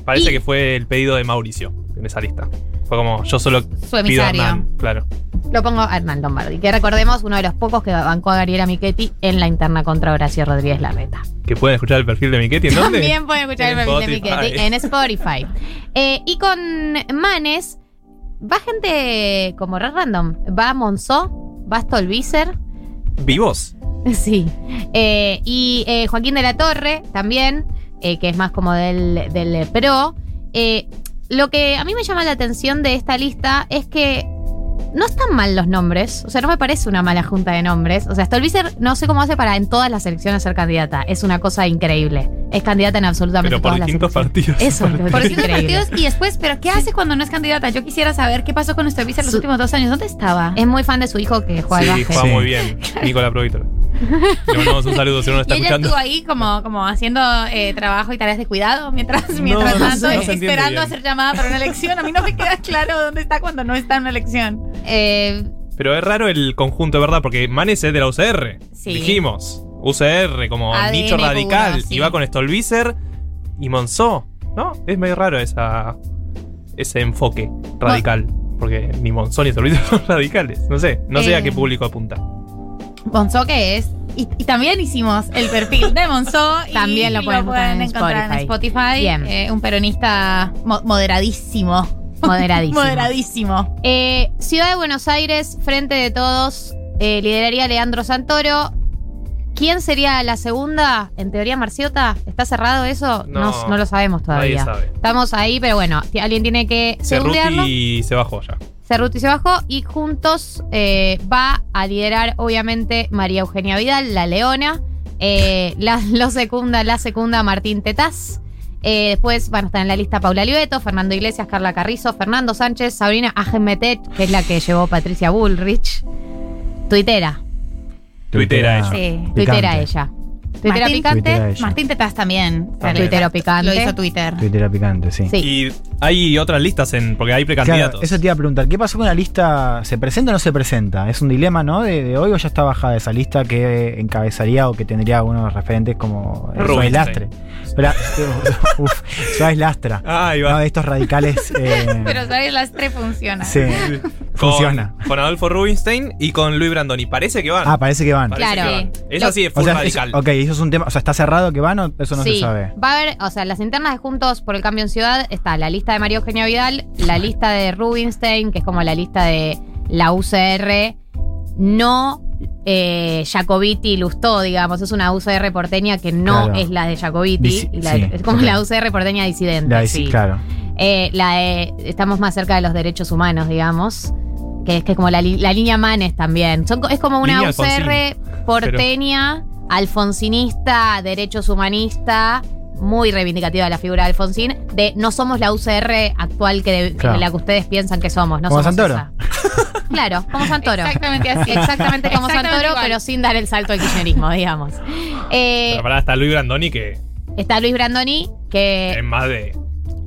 Parece Y- que fue el pedido de Mauricio en esa lista. Fue como, yo solo pido a emisario. Hernán, claro. Lo pongo a Hernán Lombardi, que recordemos uno de los pocos que bancó a Gabriela Michetti en la interna contra Horacio Rodríguez Larreta. Que pueden escuchar el perfil de Miquetti. ¿En dónde? También pueden escuchar En el perfil de. Michetti en Spotify. Eh, y con Manes va gente como re random. Va Monzó, va Stolbizer, ¿Vivos? Sí. Eh, y eh, Joaquín de la Torre también, eh, que es más como del, del PRO. Lo que a mí me llama la atención de esta lista es que no están mal los nombres. O sea, no me parece una mala junta de nombres. O sea, Stolbizer no sé cómo hace para en todas las elecciones ser candidata. Es una cosa increíble. Es candidata en absolutamente Pero por todas las distintos partidos. Eso que Por distintos partidos y después, ¿pero qué hace cuando no es candidata? Yo quisiera saber qué pasó con nuestro visa los Su- últimos dos años. ¿Dónde estaba? Es muy fan de su hijo que juega al Sí, juega Sí. muy bien. Nicolás Provítor. Le mandamos un saludo si no nos está y ella escuchando. estuvo ahí como, como haciendo eh, trabajo y tareas de cuidado mientras, No, mientras no tanto sé, no se entiende esperando bien. a ser llamada para una elección. A mí no me queda claro dónde está cuando no está en una elección. Eh, Pero es raro el conjunto, ¿verdad? Porque Manes es de la UCR. Sí. Dijimos. UCR como ADN nicho puro, radical. sí. Y va con Stolbizer y Monzó. ¿No? Es medio raro esa, ese enfoque radical. Porque ni Monzó ni Stolbizer son radicales. No sé. No sé a Eh. qué público apunta. Monzó que es. Y, y también hicimos el perfil de Monzó. y También lo pueden buscar en encontrar en Spotify. Bien. Eh, un peronista mo- moderadísimo. Moderadísimo. Moderadísimo. Eh, Ciudad de Buenos Aires, Frente de Todos, eh, lideraría Leandro Santoro. ¿Quién sería la segunda? En teoría, Marciota. ¿Está cerrado eso? No, No, no lo sabemos todavía. nadie sabe. Estamos ahí, pero bueno, alguien tiene que segundearlo. Cerruti se bajó ya. Cerruti se bajó y juntos eh, va a liderar, obviamente, María Eugenia Vidal, la leona. Eh, la, lo secunda, la secunda Martín Tetaz. Eh, después van a estar en la lista Paula Libeto, Fernando Iglesias, Carla Carrizo, Fernando Sánchez, Sabrina Agemetet, que es la que llevó Patricia Bullrich. Tuitera. Tuitera ella. Sí. Tuitera ella. Tuitera Martín- picante. Martín Tetaz también. También. Tuitero picante. Lo hizo Twitter. Twitter picante, sí. Sí. Y hay otras listas en. Porque hay precandidatos. Claro, eso te iba a preguntar. ¿Qué pasó con la lista? ¿Se presenta o no se presenta? ¿Es un dilema, no? De, de hoy o ya está bajada esa lista que encabezaría o que tendría algunos referentes como Suárez. Lastre? Uf, Suárez Lastra. Ah, ahí va. No, de estos radicales. eh, Pero sabes, las tres funcionan. sí, Con- funciona. Con Adolfo Rubinstein y con Luis Brandoni. Parece que van. Ah, parece que van. Parece Claro. que van. Es O full sea, radical. eso- ok, eso es un tema. O sea, ¿está cerrado que van o eso no sí, se sabe? va a haber, o sea, las internas de Juntos por el Cambio en Ciudad está la lista de María Eugenia Vidal, la lista de Rubinstein, que es como la lista de la UCR, no eh, Jacobiti y Lustó, digamos, es una UCR porteña que no Claro. es la de Jacobiti, Disi- y la- sí, es como la UCR porteña disidente. La de- sí. Claro. Eh, la de- estamos más cerca de los derechos humanos, digamos. Que es que es como la, línea Manes también. Son es como una Línea UCR Alfonsín. porteña, alfonsinista, derechos humanista, muy reivindicativa de la figura de Alfonsín, de no somos la UCR actual que de- Claro. la que ustedes piensan que somos. No Como somos Santoro. esa. Claro, como Santoro. Exactamente así. Exactamente como Exactamente Santoro, igual. pero sin dar el salto al kirchnerismo, digamos. Eh, Pero pará, está Luis Brandoni que está Luis Brandoni, que es más de.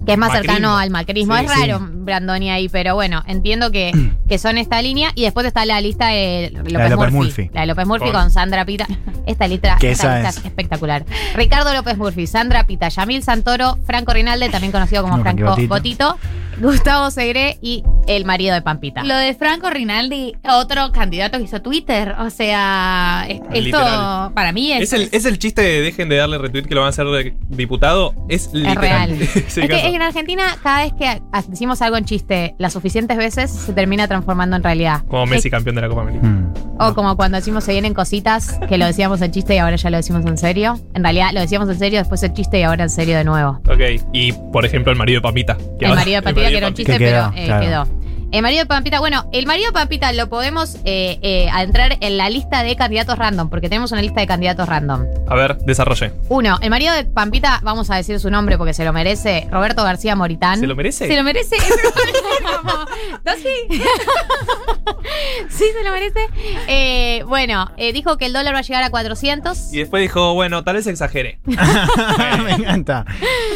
que es más Macrismo. cercano al macrismo. Sí, es sí. Brandoni ahí, pero bueno, entiendo que, que son esta línea. Y después está la lista de López, de López Murphy. Murphy. La de López Murphy Con- con, Sandra Pita. Esta lista, Que esta esa lista es. es espectacular. Ricardo López Murphy, Sandra Pita, Yamil Santoro, Franco Rinalde, también conocido como No, Franco Botito. Botito. Gustavo Segre y el marido de Pampita. Lo de Franco Rinaldi, otro candidato que hizo Twitter. O sea, es- esto para mí es, Es el, es el chiste de dejen de darle retweet que lo van a hacer de diputado. Es, Es literal. real. Es el que en Argentina, cada vez que decimos algo en chiste las suficientes veces, se termina transformando en realidad. Como Messi Es- campeón de la Copa América. Mm. o como cuando decimos se vienen cositas, que lo decíamos en chiste y ahora ya lo decimos en serio. En realidad lo decíamos en serio, después en chiste y ahora en serio de nuevo. Ok. Y por ejemplo, el marido de Pampita. que El ahora- marido de Pampita, que era un chiste, Que quedó, pero eh, claro. quedó. El marido de Pampita, bueno, el marido de Pampita lo podemos eh, eh, entrar en la lista de candidatos random, porque tenemos una lista de candidatos random. A ver, desarrollé. Uno, el marido de Pampita, vamos a decir su nombre porque se lo merece, Roberto García Moritán. ¿Se lo merece? Se lo merece. ¿No, sí? sí, se lo merece. Eh, bueno, eh, dijo que el dólar va a llegar a 400. Y después dijo, bueno, tal vez exagere. Me encanta.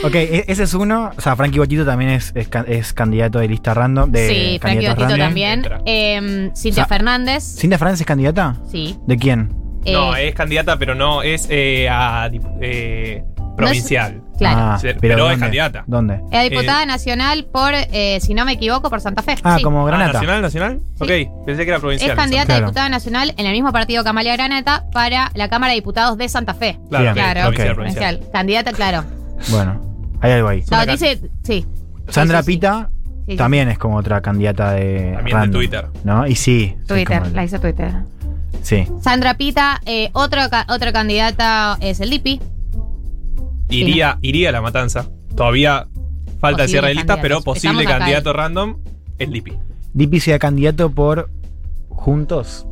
Ok, e- ese es uno. O sea, Frankie Bochito también es, es, ca- es candidato de lista random. De sí, Frankie Botito también. Eh, Cintia O sea, Fernández. ¿Cintia Fernández es candidata? Sí. ¿De quién? No, Eh, es candidata, pero no es eh, a eh, provincial. Claro. Ah, Sí, pero es candidata. ¿Dónde? Es diputada nacional por, eh, si no me equivoco, por Santa Fe. Ah, Sí. como Ah, Granata. ¿Nacional, nacional? Ok, pensé que era provincial. Es candidata a diputada nacional en el mismo partido que Amalia Granata para la Cámara de Diputados de Santa Fe. Claro, Claro, provincial, provincial. Candidata, claro. Bueno, hay algo ahí. No, dice, sí. Sandra Sí, sí, sí. Pita Sí, también es como otra candidata de. También de random, Twitter. ¿No? Y sí. sí, Twitter, como- la hizo Twitter. Sí. Sandra Pita, eh, otro, ca- otra candidata es el Lipi. Iría, iría a la matanza. Todavía falta el cierre de listas, pero posible Estamos acá, candidato random es Lipi. Dipi sea candidato por. Juntos.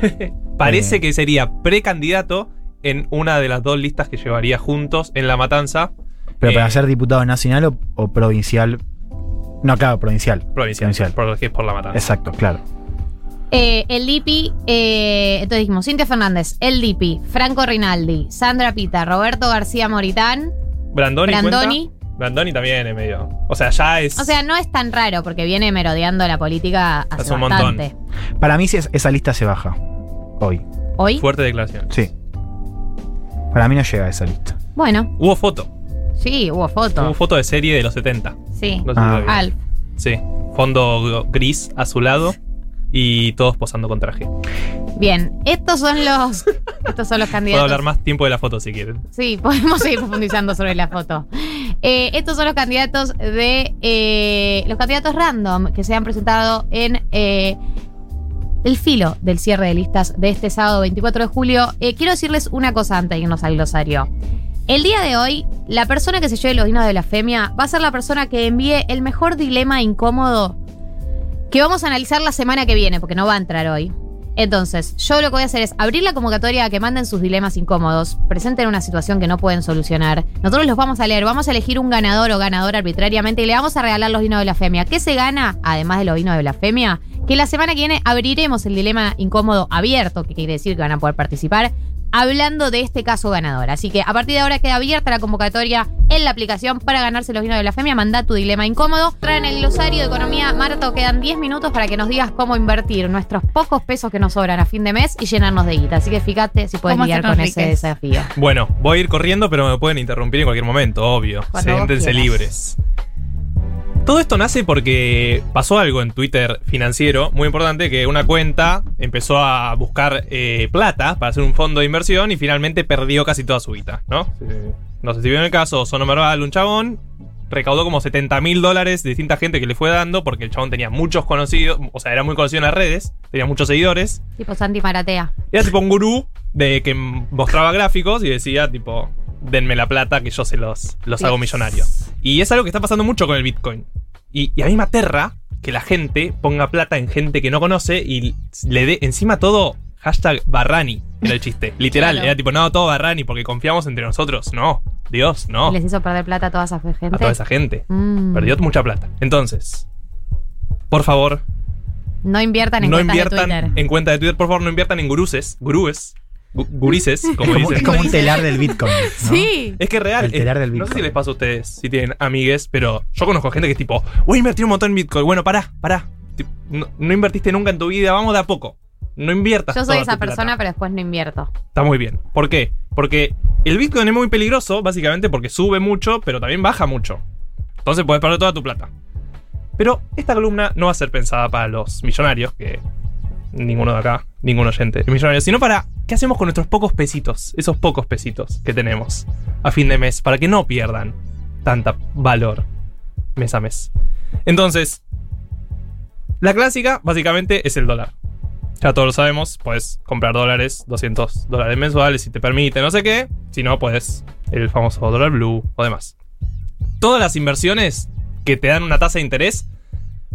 Parece Eh. que sería precandidato en una de las dos listas que llevaría juntos en la matanza. Pero Eh, para ser diputado nacional o, o provincial. No, claro, provincial. Provincial. Porque es por la matanza. Exacto, claro. Eh, el Lipi, eh, entonces dijimos Cintia Fernández, el Lipi, Franco Rinaldi, Sandra Pita, Roberto García Moritán. Brandoni. Brandoni. cuenta? Brandoni también es medio. O sea, ya es. O sea, no es tan raro porque viene merodeando la política hace Hace un montón. bastante. Para mí, sí, es- esa lista se baja. Hoy. ¿Hoy? Fuerte declaración. Sí. Para mí no llega a esa lista. Bueno, Hubo foto. Sí, hubo foto. Hubo foto de serie de los 70. Sí. No sé Ah. Alf. Sí. Fondo gris azulado y todos posando con traje. Bien, estos son los estos son los Puedo candidatos. hablar más tiempo de la foto si quieren. Sí, podemos seguir profundizando sobre la foto. Eh, estos son los candidatos de eh, los candidatos random que se han presentado en eh, el filo del cierre de listas de este sábado 24 de julio. Quiero decirles una cosa antes de irnos al glosario. El día de hoy, la persona que se lleve los vinos de blasfemia va a ser la persona que envíe el mejor dilema incómodo que vamos a analizar la semana que viene, porque no va a entrar hoy. Entonces, yo lo que voy a hacer es abrir la convocatoria a que manden sus dilemas incómodos, presenten una situación que no pueden solucionar. Nosotros los vamos a leer, vamos a elegir un ganador o ganadora arbitrariamente y le vamos a regalar los vinos de blasfemia. ¿Qué se gana, además de los vinos de blasfemia? Que la semana que viene abriremos el dilema incómodo abierto, que quiere decir que van a poder participar, hablando de este caso ganador. Así que a partir de ahora queda abierta la convocatoria en la aplicación para ganarse los vinos de blasfemia. Manda tu dilema incómodo. Traen el glosario de economía. Marto, quedan 10 minutos para que nos digas cómo invertir nuestros pocos pesos que nos sobran a fin de mes y llenarnos de guita. Así que fíjate si puedes ¿Cómo lidiar con ese desafío. Bueno, voy a ir corriendo, pero me pueden interrumpir en cualquier momento, obvio. Cuando Siéntense libres. Todo esto nace porque pasó algo en Twitter financiero muy importante, que una cuenta empezó a buscar eh, plata para hacer un fondo de inversión y finalmente perdió casi toda su guita, ¿no? Eh, No sé si vieron el caso, Sono Merval, un chabón, recaudó como 70 mil dólares de distinta gente que le fue dando, porque el chabón tenía muchos conocidos, o sea, era muy conocido en las redes, tenía muchos seguidores, Tipo Santi Maratea. era tipo un gurú de que mostraba gráficos y decía tipo, denme la plata que yo se los, los hago millonarios. Y es algo que está pasando mucho con el Bitcoin. Y, y a mí me aterra que la gente ponga plata en gente que no conoce y le dé encima todo hashtag Barrani, era el chiste. Literal, Claro. era tipo, no, todo Barrani porque confiamos entre nosotros. No, Dios, no. Les hizo perder plata a toda esa gente. A toda esa gente. Mm. Perdió mucha plata. Entonces, por favor, No inviertan en no cuentas de Twitter. en cuenta de Twitter, por favor, no inviertan en guruses, gurúes, gu- gurises, Es como dicen. es como un telar del Bitcoin. ¿no? Sí. Es que es real. El telar del no sé Bitcoin. si les pasa a ustedes, si tienen amigues, pero yo conozco gente que es tipo, voy a invertir un montón en Bitcoin. Bueno, pará, pará. No, no invertiste nunca en tu vida, vamos de a poco. No inviertas. Yo soy toda esa tu plata. persona, pero después no invierto. Está muy bien. ¿Por qué? Porque el Bitcoin es muy peligroso, básicamente porque sube mucho, pero también baja mucho. Entonces puedes perder toda tu plata. Pero esta columna no va a ser pensada para los millonarios, que ninguno de acá, ningún oyente sino para qué hacemos con nuestros pocos pesitos, esos pocos pesitos que tenemos a fin de mes, para que no pierdan tanta valor mes a mes. Entonces, la clásica básicamente es el dólar. Ya todos lo sabemos, puedes comprar dólares, 200 dólares mensuales si te permite, no sé qué. Si no, puedes el famoso dólar blue o demás. Todas las inversiones que te dan una tasa de interés,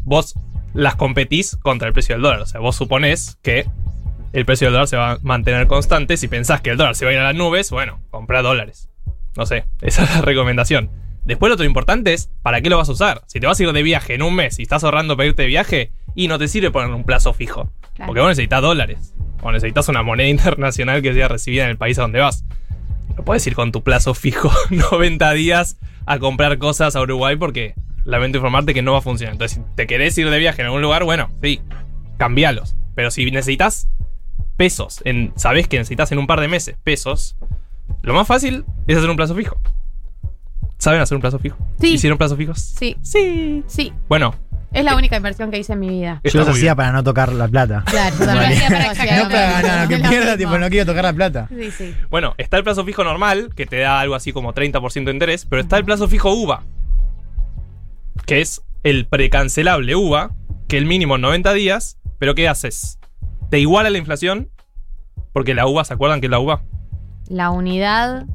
vos las competís contra el precio del dólar. O sea, vos suponés que el precio del dólar se va a mantener constante. Si pensás que el dólar se va a ir a las nubes, bueno, compra dólares. No sé, esa es la recomendación. Después lo otro importante es, ¿para qué lo vas a usar? Si te vas a ir de viaje en un mes y estás ahorrando para irte de viaje, y no te sirve poner un plazo fijo. Porque vos necesitas dólares. O necesitas una moneda internacional que sea recibida en el país a donde vas. No puedes ir con tu plazo fijo 90 días a comprar cosas a Uruguay porque lamento informarte que no va a funcionar. Entonces, si te querés ir de viaje en algún lugar, bueno, sí, cambialos. Pero si necesitas pesos, en, sabés que necesitas en un par de meses pesos, lo más fácil es hacer un plazo fijo. ¿Saben hacer un plazo fijo? Sí. ¿Hicieron plazos fijos? Sí. Sí. Sí. Bueno, Es la única inversión que hice en mi vida. Yo los hacía para no tocar la plata. Claro, yo también. No Para para ganar, que Es lo pierda, tipo, no quiero tocar la plata. Sí, sí. Bueno, está el plazo fijo normal, que te da algo así como 30% de interés, pero está el plazo fijo UVA, que es el precancelable UVA, que el mínimo es 90 días, pero ¿qué haces? Te iguala la inflación, porque la UVA, ¿se acuerdan que es la UVA? La unidad.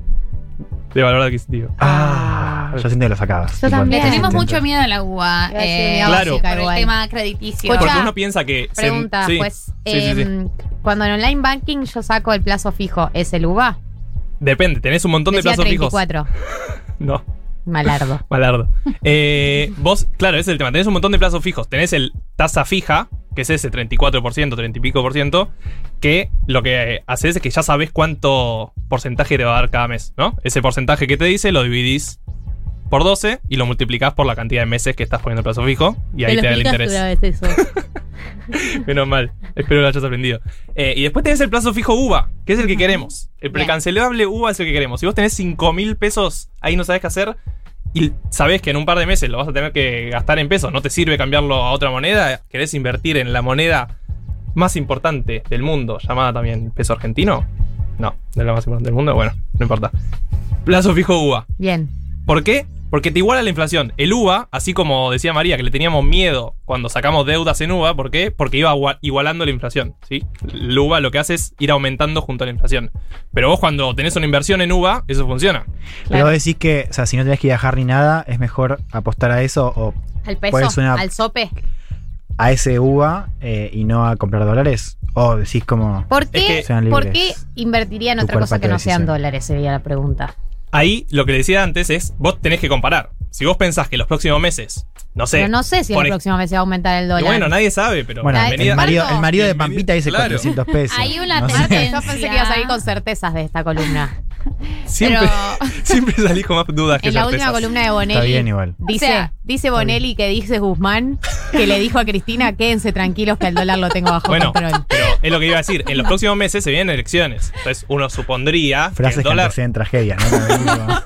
De valor adquisitivo. Ah, yo siento que lo sacabas. Yo también. Le tenemos Intento. mucho miedo a la UBA. Eh, Claro. básica por el tema crediticio. Escucha, Porque uno piensa que... se- Pregunta, sí. pues, Sí, sí, sí. em, cuando en online banking yo saco el plazo fijo, ¿es el UVA? Depende, tenés un montón de plazos fijos. 34. No. Malardo. Malardo. Eh, vos, claro, ese es el tema. Tenés un montón de plazos fijos. Tenés el tasa fija, que es ese 34%, 30 y pico por ciento, que lo que haces es que ya sabés cuánto porcentaje te va a dar cada mes, ¿no? Ese porcentaje que te dice lo dividís por 12 y lo multiplicás por la cantidad de meses que estás poniendo el plazo fijo y ahí te, da el interés. vez eso. Menos mal. Espero que lo hayas aprendido. Eh, y después tenés el plazo fijo UVA, que es el que queremos. El precancelable UVA es el que queremos. Si vos tenés 5 mil pesos, ahí no sabés qué hacer. Y sabés que en un par de meses lo vas a tener que gastar en pesos. No te sirve cambiarlo a otra moneda. Querés invertir en la moneda más importante del mundo, llamada también peso argentino. No, no es la más importante del mundo. Bueno, no importa. Plazo fijo UVA. Bien. ¿Por qué? Porque te iguala la inflación. El UVA, así como decía María, que le teníamos miedo cuando sacamos deudas en UVA, ¿por qué? Porque iba igua- igualando la inflación, ¿sí? El UVA lo que hace es ir aumentando junto a la inflación. Pero vos cuando tenés una inversión en UVA, eso funciona. Pero vos decís que, o sea, si no tenés que viajar ni nada, es mejor apostar a eso o ¿Al peso? Una- ¿Al sope? a ese UVA eh, y no a comprar dólares. O decís como. ¿Por qué, ¿por qué invertiría en otra cosa que no sean dólares? Sería la pregunta. Ahí lo que le decía antes es, vos tenés que comparar. Si vos pensás que los próximos meses, no sé. Pero no sé si el próximo mes se va a aumentar el Y dólar. bueno, nadie sabe, pero Bueno, el marido, el marido de Pampita dice claro. 400 pesos. Hay una No sé. tendencia. Yo pensé que iba a salir con certezas de esta columna. Siempre, Pero- siempre salís con más dudas que En la última columna de Bonelli. Está bien igual. Dice, O sea, dice Bonelli que dice Guzmán que le dijo a Cristina, quédense tranquilos que el dólar lo tengo bajo Bueno, control. pero es lo que iba a decir. En los próximos meses se vienen elecciones. Entonces uno supondría que Frases el que dólar. anteceden tragedias, ¿no? También digo,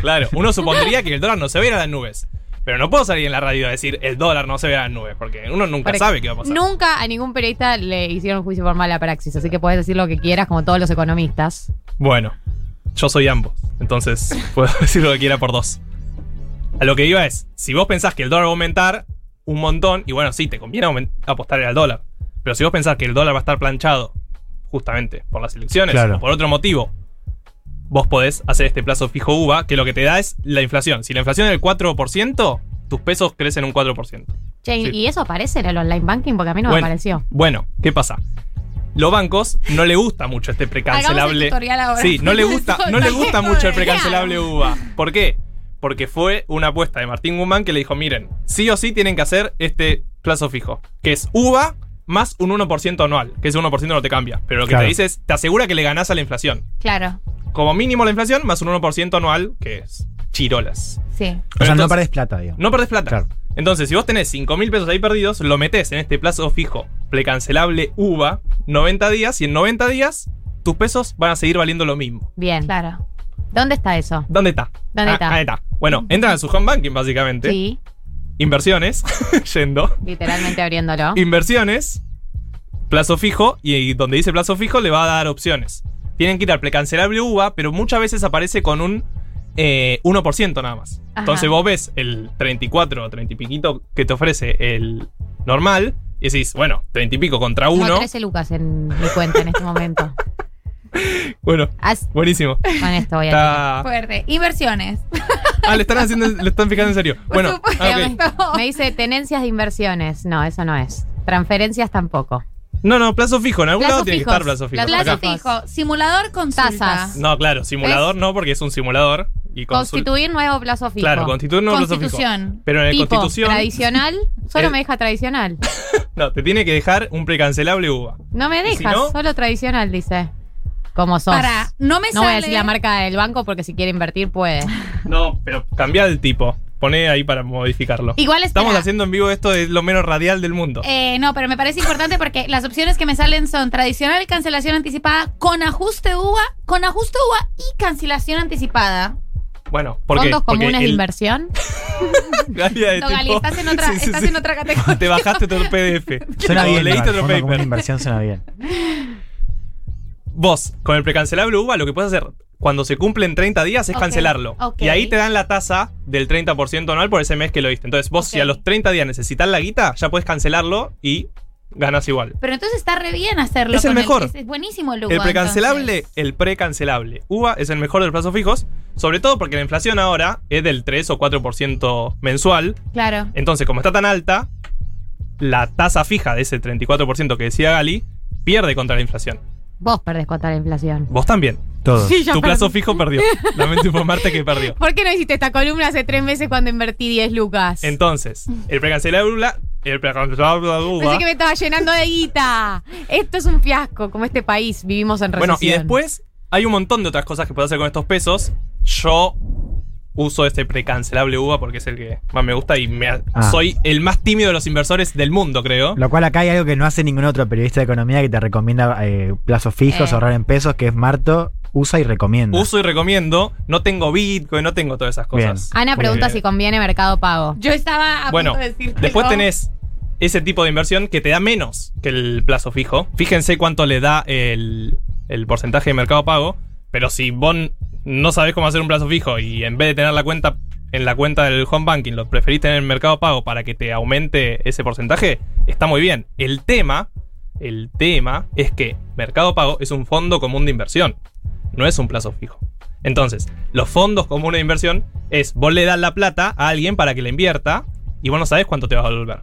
Claro, uno supondría que el dólar no se va a ir a las nubes. Pero no puedo salir en la radio a decir el dólar no se ir a las nubes, porque uno nunca Porque sabe qué va a pasar. Nunca a ningún periodista le hicieron juicio por mala praxis, así que puedes decir lo que quieras, como todos los economistas. Bueno, yo soy ambos, entonces puedo decir lo que quiera por dos. A lo que iba es, si vos pensás que el dólar va a aumentar un montón, y bueno, sí, te conviene apostarle al dólar. Pero si vos pensás que el dólar va a estar planchado justamente por las elecciones Claro. o por otro motivo, vos podés hacer este plazo fijo UVA, que lo que te da es la inflación. Si la inflación es del 4%, tus pesos crecen un 4%. Che, Sí. ¿y eso aparece en el online banking? Porque a mí no bueno, me apareció. Bueno, ¿qué pasa? Los bancos no le gusta mucho este precancelable. Ahora. Sí, no le gusta, no le gusta mucho el precancelable. UVA. ¿Por qué? Porque fue una apuesta de Martín Guzmán que le dijo, miren, sí o sí tienen que hacer este plazo fijo, que es UVA más un 1% anual, que ese 1% no te cambia, pero lo que Claro. te dice es, te asegura que le ganás a la inflación. Claro. Como mínimo la inflación más un 1% anual, que es chirolas. Sí. O sea, no perdés plata, digamos. No perdés plata. Claro. Entonces, si vos tenés 5 mil pesos ahí perdidos, lo metés en este plazo fijo, precancelable UVA, 90 días, y en 90 días tus pesos van a seguir valiendo lo mismo. Bien. Claro. ¿Dónde está eso? ¿Dónde está? ¿Dónde Ah, está? Ahí está. Bueno, entran a su home banking, básicamente. Sí. inversiones, yendo. Literalmente abriéndolo. Inversiones, plazo fijo, y, y donde dice plazo fijo le va a dar opciones. Tienen que ir al precancelable UVA, pero muchas veces aparece con un eh, 1% nada más. Ajá. Entonces vos ves el 34 o 30 y piquito que te ofrece el normal y decís, bueno, 30 y pico contra Tengo 1. 13 lucas en mi cuenta en este momento. Bueno, buenísimo. Con esto voy a Está- Fuerte. Inversiones. Ah, le están haciendo, le están fijando en serio. Bueno, ah. Me dice tenencias de inversiones. No, eso no es. Transferencias tampoco. No, no, plazo fijo. En algún Plazo lado tiene que fijos. estar plazo fijo. Plazo Acá. fijo. Simulador consulta. Tasas. No, claro, simulador no, porque es un simulador. Y consul- Constituir nuevo plazo fijo. Claro, constituir nuevo plazo fijo. Constitución. Pero en el Tipo, constitución. tradicional. Solo El- me deja tradicional. No, te tiene que dejar un precancelable UVA. No me ¿Y si dejas, no? solo tradicional, dice. Como sos. Para, no me No voy a sale- decir la marca del banco porque si quiere invertir puede. No, pero cambia el tipo. Poné ahí para modificarlo. Igual espera. Estamos haciendo en vivo esto de lo menos radial del mundo. Eh, no, pero me parece importante porque las opciones que me salen son tradicional cancelación anticipada con ajuste UVA, con ajuste UVA y cancelación anticipada. Bueno, ¿por qué? Fondos Porque comunes de el- inversión. Galia de No, Gali, estás en otra, Sí, sí, estás sí. en otra categoría. Te bajaste todo el PDF. Suena bien. Leíste otro paper. inversión suena bien. Vos, con el precancelable UVA, lo que puedes hacer cuando se cumplen 30 días es cancelarlo. Y ahí te dan la tasa del 30% anual por ese mes que lo diste. Entonces, vos, si a los 30 días necesitas la guita, ya puedes cancelarlo y ganas igual. Pero entonces está re bien hacerlo. Es el mejor. es, es buenísimo el UVA. El precancelable, el precancelable. UVA es el mejor de los plazos fijos, sobre todo porque la inflación ahora es del 3 o 4% mensual. Claro. Entonces, como está tan alta, la tasa fija de ese 34% que decía Gali pierde contra la inflación. Vos perdés contra la inflación. Vos también. Todos. Sí, yo tu plazo fijo perdió. Lamento informarte que perdió. ¿Por qué no hiciste esta columna hace tres meses cuando invertí 10 lucas? Entonces, el precancelable UVA, el precancelable Pensé UVA. que me estaba llenando de guita. Esto es un fiasco, como este país. Vivimos en recesión. Bueno, y después hay un montón de otras cosas que puedes hacer con estos pesos. Yo uso este precancelable UVA porque es el que más me gusta y me, Ah. soy el más tímido de los inversores del mundo, creo. Lo cual acá hay algo que no hace ningún otro periodista de economía que te recomienda eh, plazos fijos, Eh. ahorrar en pesos, que es Marto, usa y recomienda. Uso y recomiendo. No tengo Bitcoin, no tengo todas esas cosas. Ana pregunta Porque- si conviene Mercado Pago. Yo estaba a Bueno, punto de decir que después no. tenés ese tipo de inversión que te da menos que el plazo fijo. Fíjense cuánto le da el, el porcentaje de mercado pago. Pero si vos no sabés cómo hacer un plazo fijo y en vez de tener la cuenta en la cuenta del home banking lo preferís tener en mercado pago para que te aumente ese porcentaje, está muy bien. El tema, el tema es que mercado pago es un fondo común de inversión, no es un plazo fijo. Entonces, los fondos comunes de inversión es vos le das la plata a alguien para que la invierta y vos no sabés cuánto te va a devolver.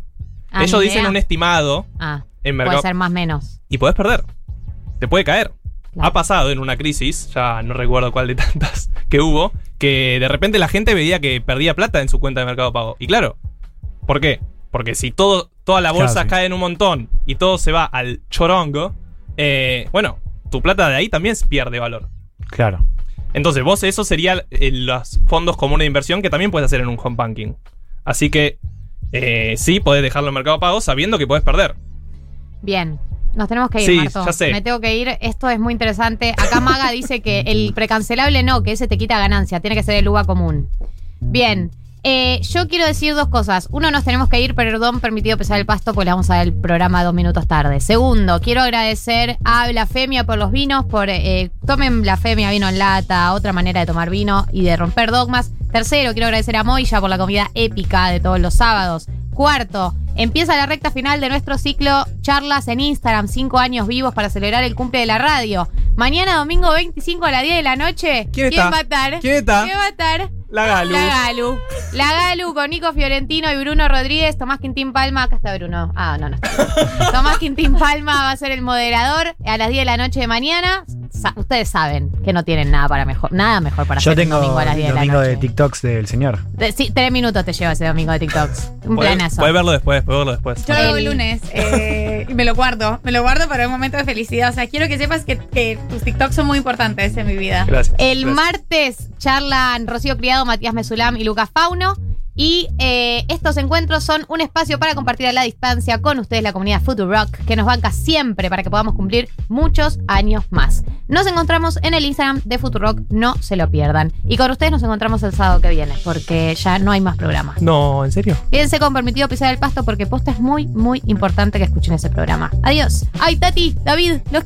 Ah, Ellos dicen idea. un estimado Ah, en puede mercado ser más menos. y podés perder. Te puede caer. Ha pasado en una crisis, ya no recuerdo cuál de tantas que hubo, que de repente la gente veía que perdía plata en su cuenta de Mercado Pago. Y claro, ¿por qué? Porque si todo, toda la Claro, bolsa sí. cae en un montón y todo se va al chorongo, eh, bueno, tu plata de ahí también pierde valor. Claro. Entonces, vos, eso sería eh, los fondos comunes de inversión que también puedes hacer en un home banking. Así que, eh, sí, podés dejarlo en Mercado Pago sabiendo que podés perder. Bien. Nos tenemos que ir, Sí, Marto. ya sé. Me tengo que ir. Esto es muy interesante. Acá Maga dice que el precancelable no, que ese te quita ganancia. Tiene que ser el UVA común. Bien. Eh, yo quiero decir dos cosas. Uno, nos tenemos que ir, perdón, permitido pesar el pasto, pues le vamos a dar el programa dos minutos tarde. Segundo, quiero agradecer a Blasfemia por los vinos, por eh, tomen Blasfemia vino en lata, otra manera de tomar vino y de romper dogmas. Tercero, quiero agradecer a Moya por la comida épica de todos los sábados. Cuarto, empieza la recta final de nuestro ciclo charlas en Instagram, cinco años vivos para celebrar el cumple de la radio. Mañana domingo 25 a las 10 de la noche. ¿Quién está? va a estar? ¿Quién está? ¿Quién va a estar? La Galu. La Galu. La Galu con Nico Fiorentino y Bruno Rodríguez, Tomás Quintín Palma. Acá está Bruno. Ah, no, no está. Tomás Quintín Palma va a ser el moderador a las 10 de la noche de mañana. Sa- ustedes saben que no tienen nada para mejor, nada mejor para Yo hacer tengo domingo a las 10 el de la domingo noche. de TikToks del señor. De- sí, tres minutos te lleva ese domingo de TikToks. Un planazo. podés verlo después, podés verlo después. Yo lo hago el El- lunes eh, y me lo guardo. Me lo guardo para un momento de felicidad. O sea, quiero que sepas que, que tus TikToks son muy importantes en mi vida. Gracias. El gracias. martes charlan Rocío Criado, Matías Mesulam y Lucas Fauno. Y eh, estos encuentros son un espacio para compartir a la distancia con ustedes, la comunidad Futurock, que nos banca siempre para que podamos cumplir muchos años más. Nos encontramos en el Instagram de Futurock, no se lo pierdan. Y con ustedes nos encontramos el sábado que viene, porque ya no hay más programas. No, ¿en serio? Quédense con Permitido Pisar el Pasto porque posta es muy, muy importante que escuchen ese programa. Adiós. Ay, Tati, David, los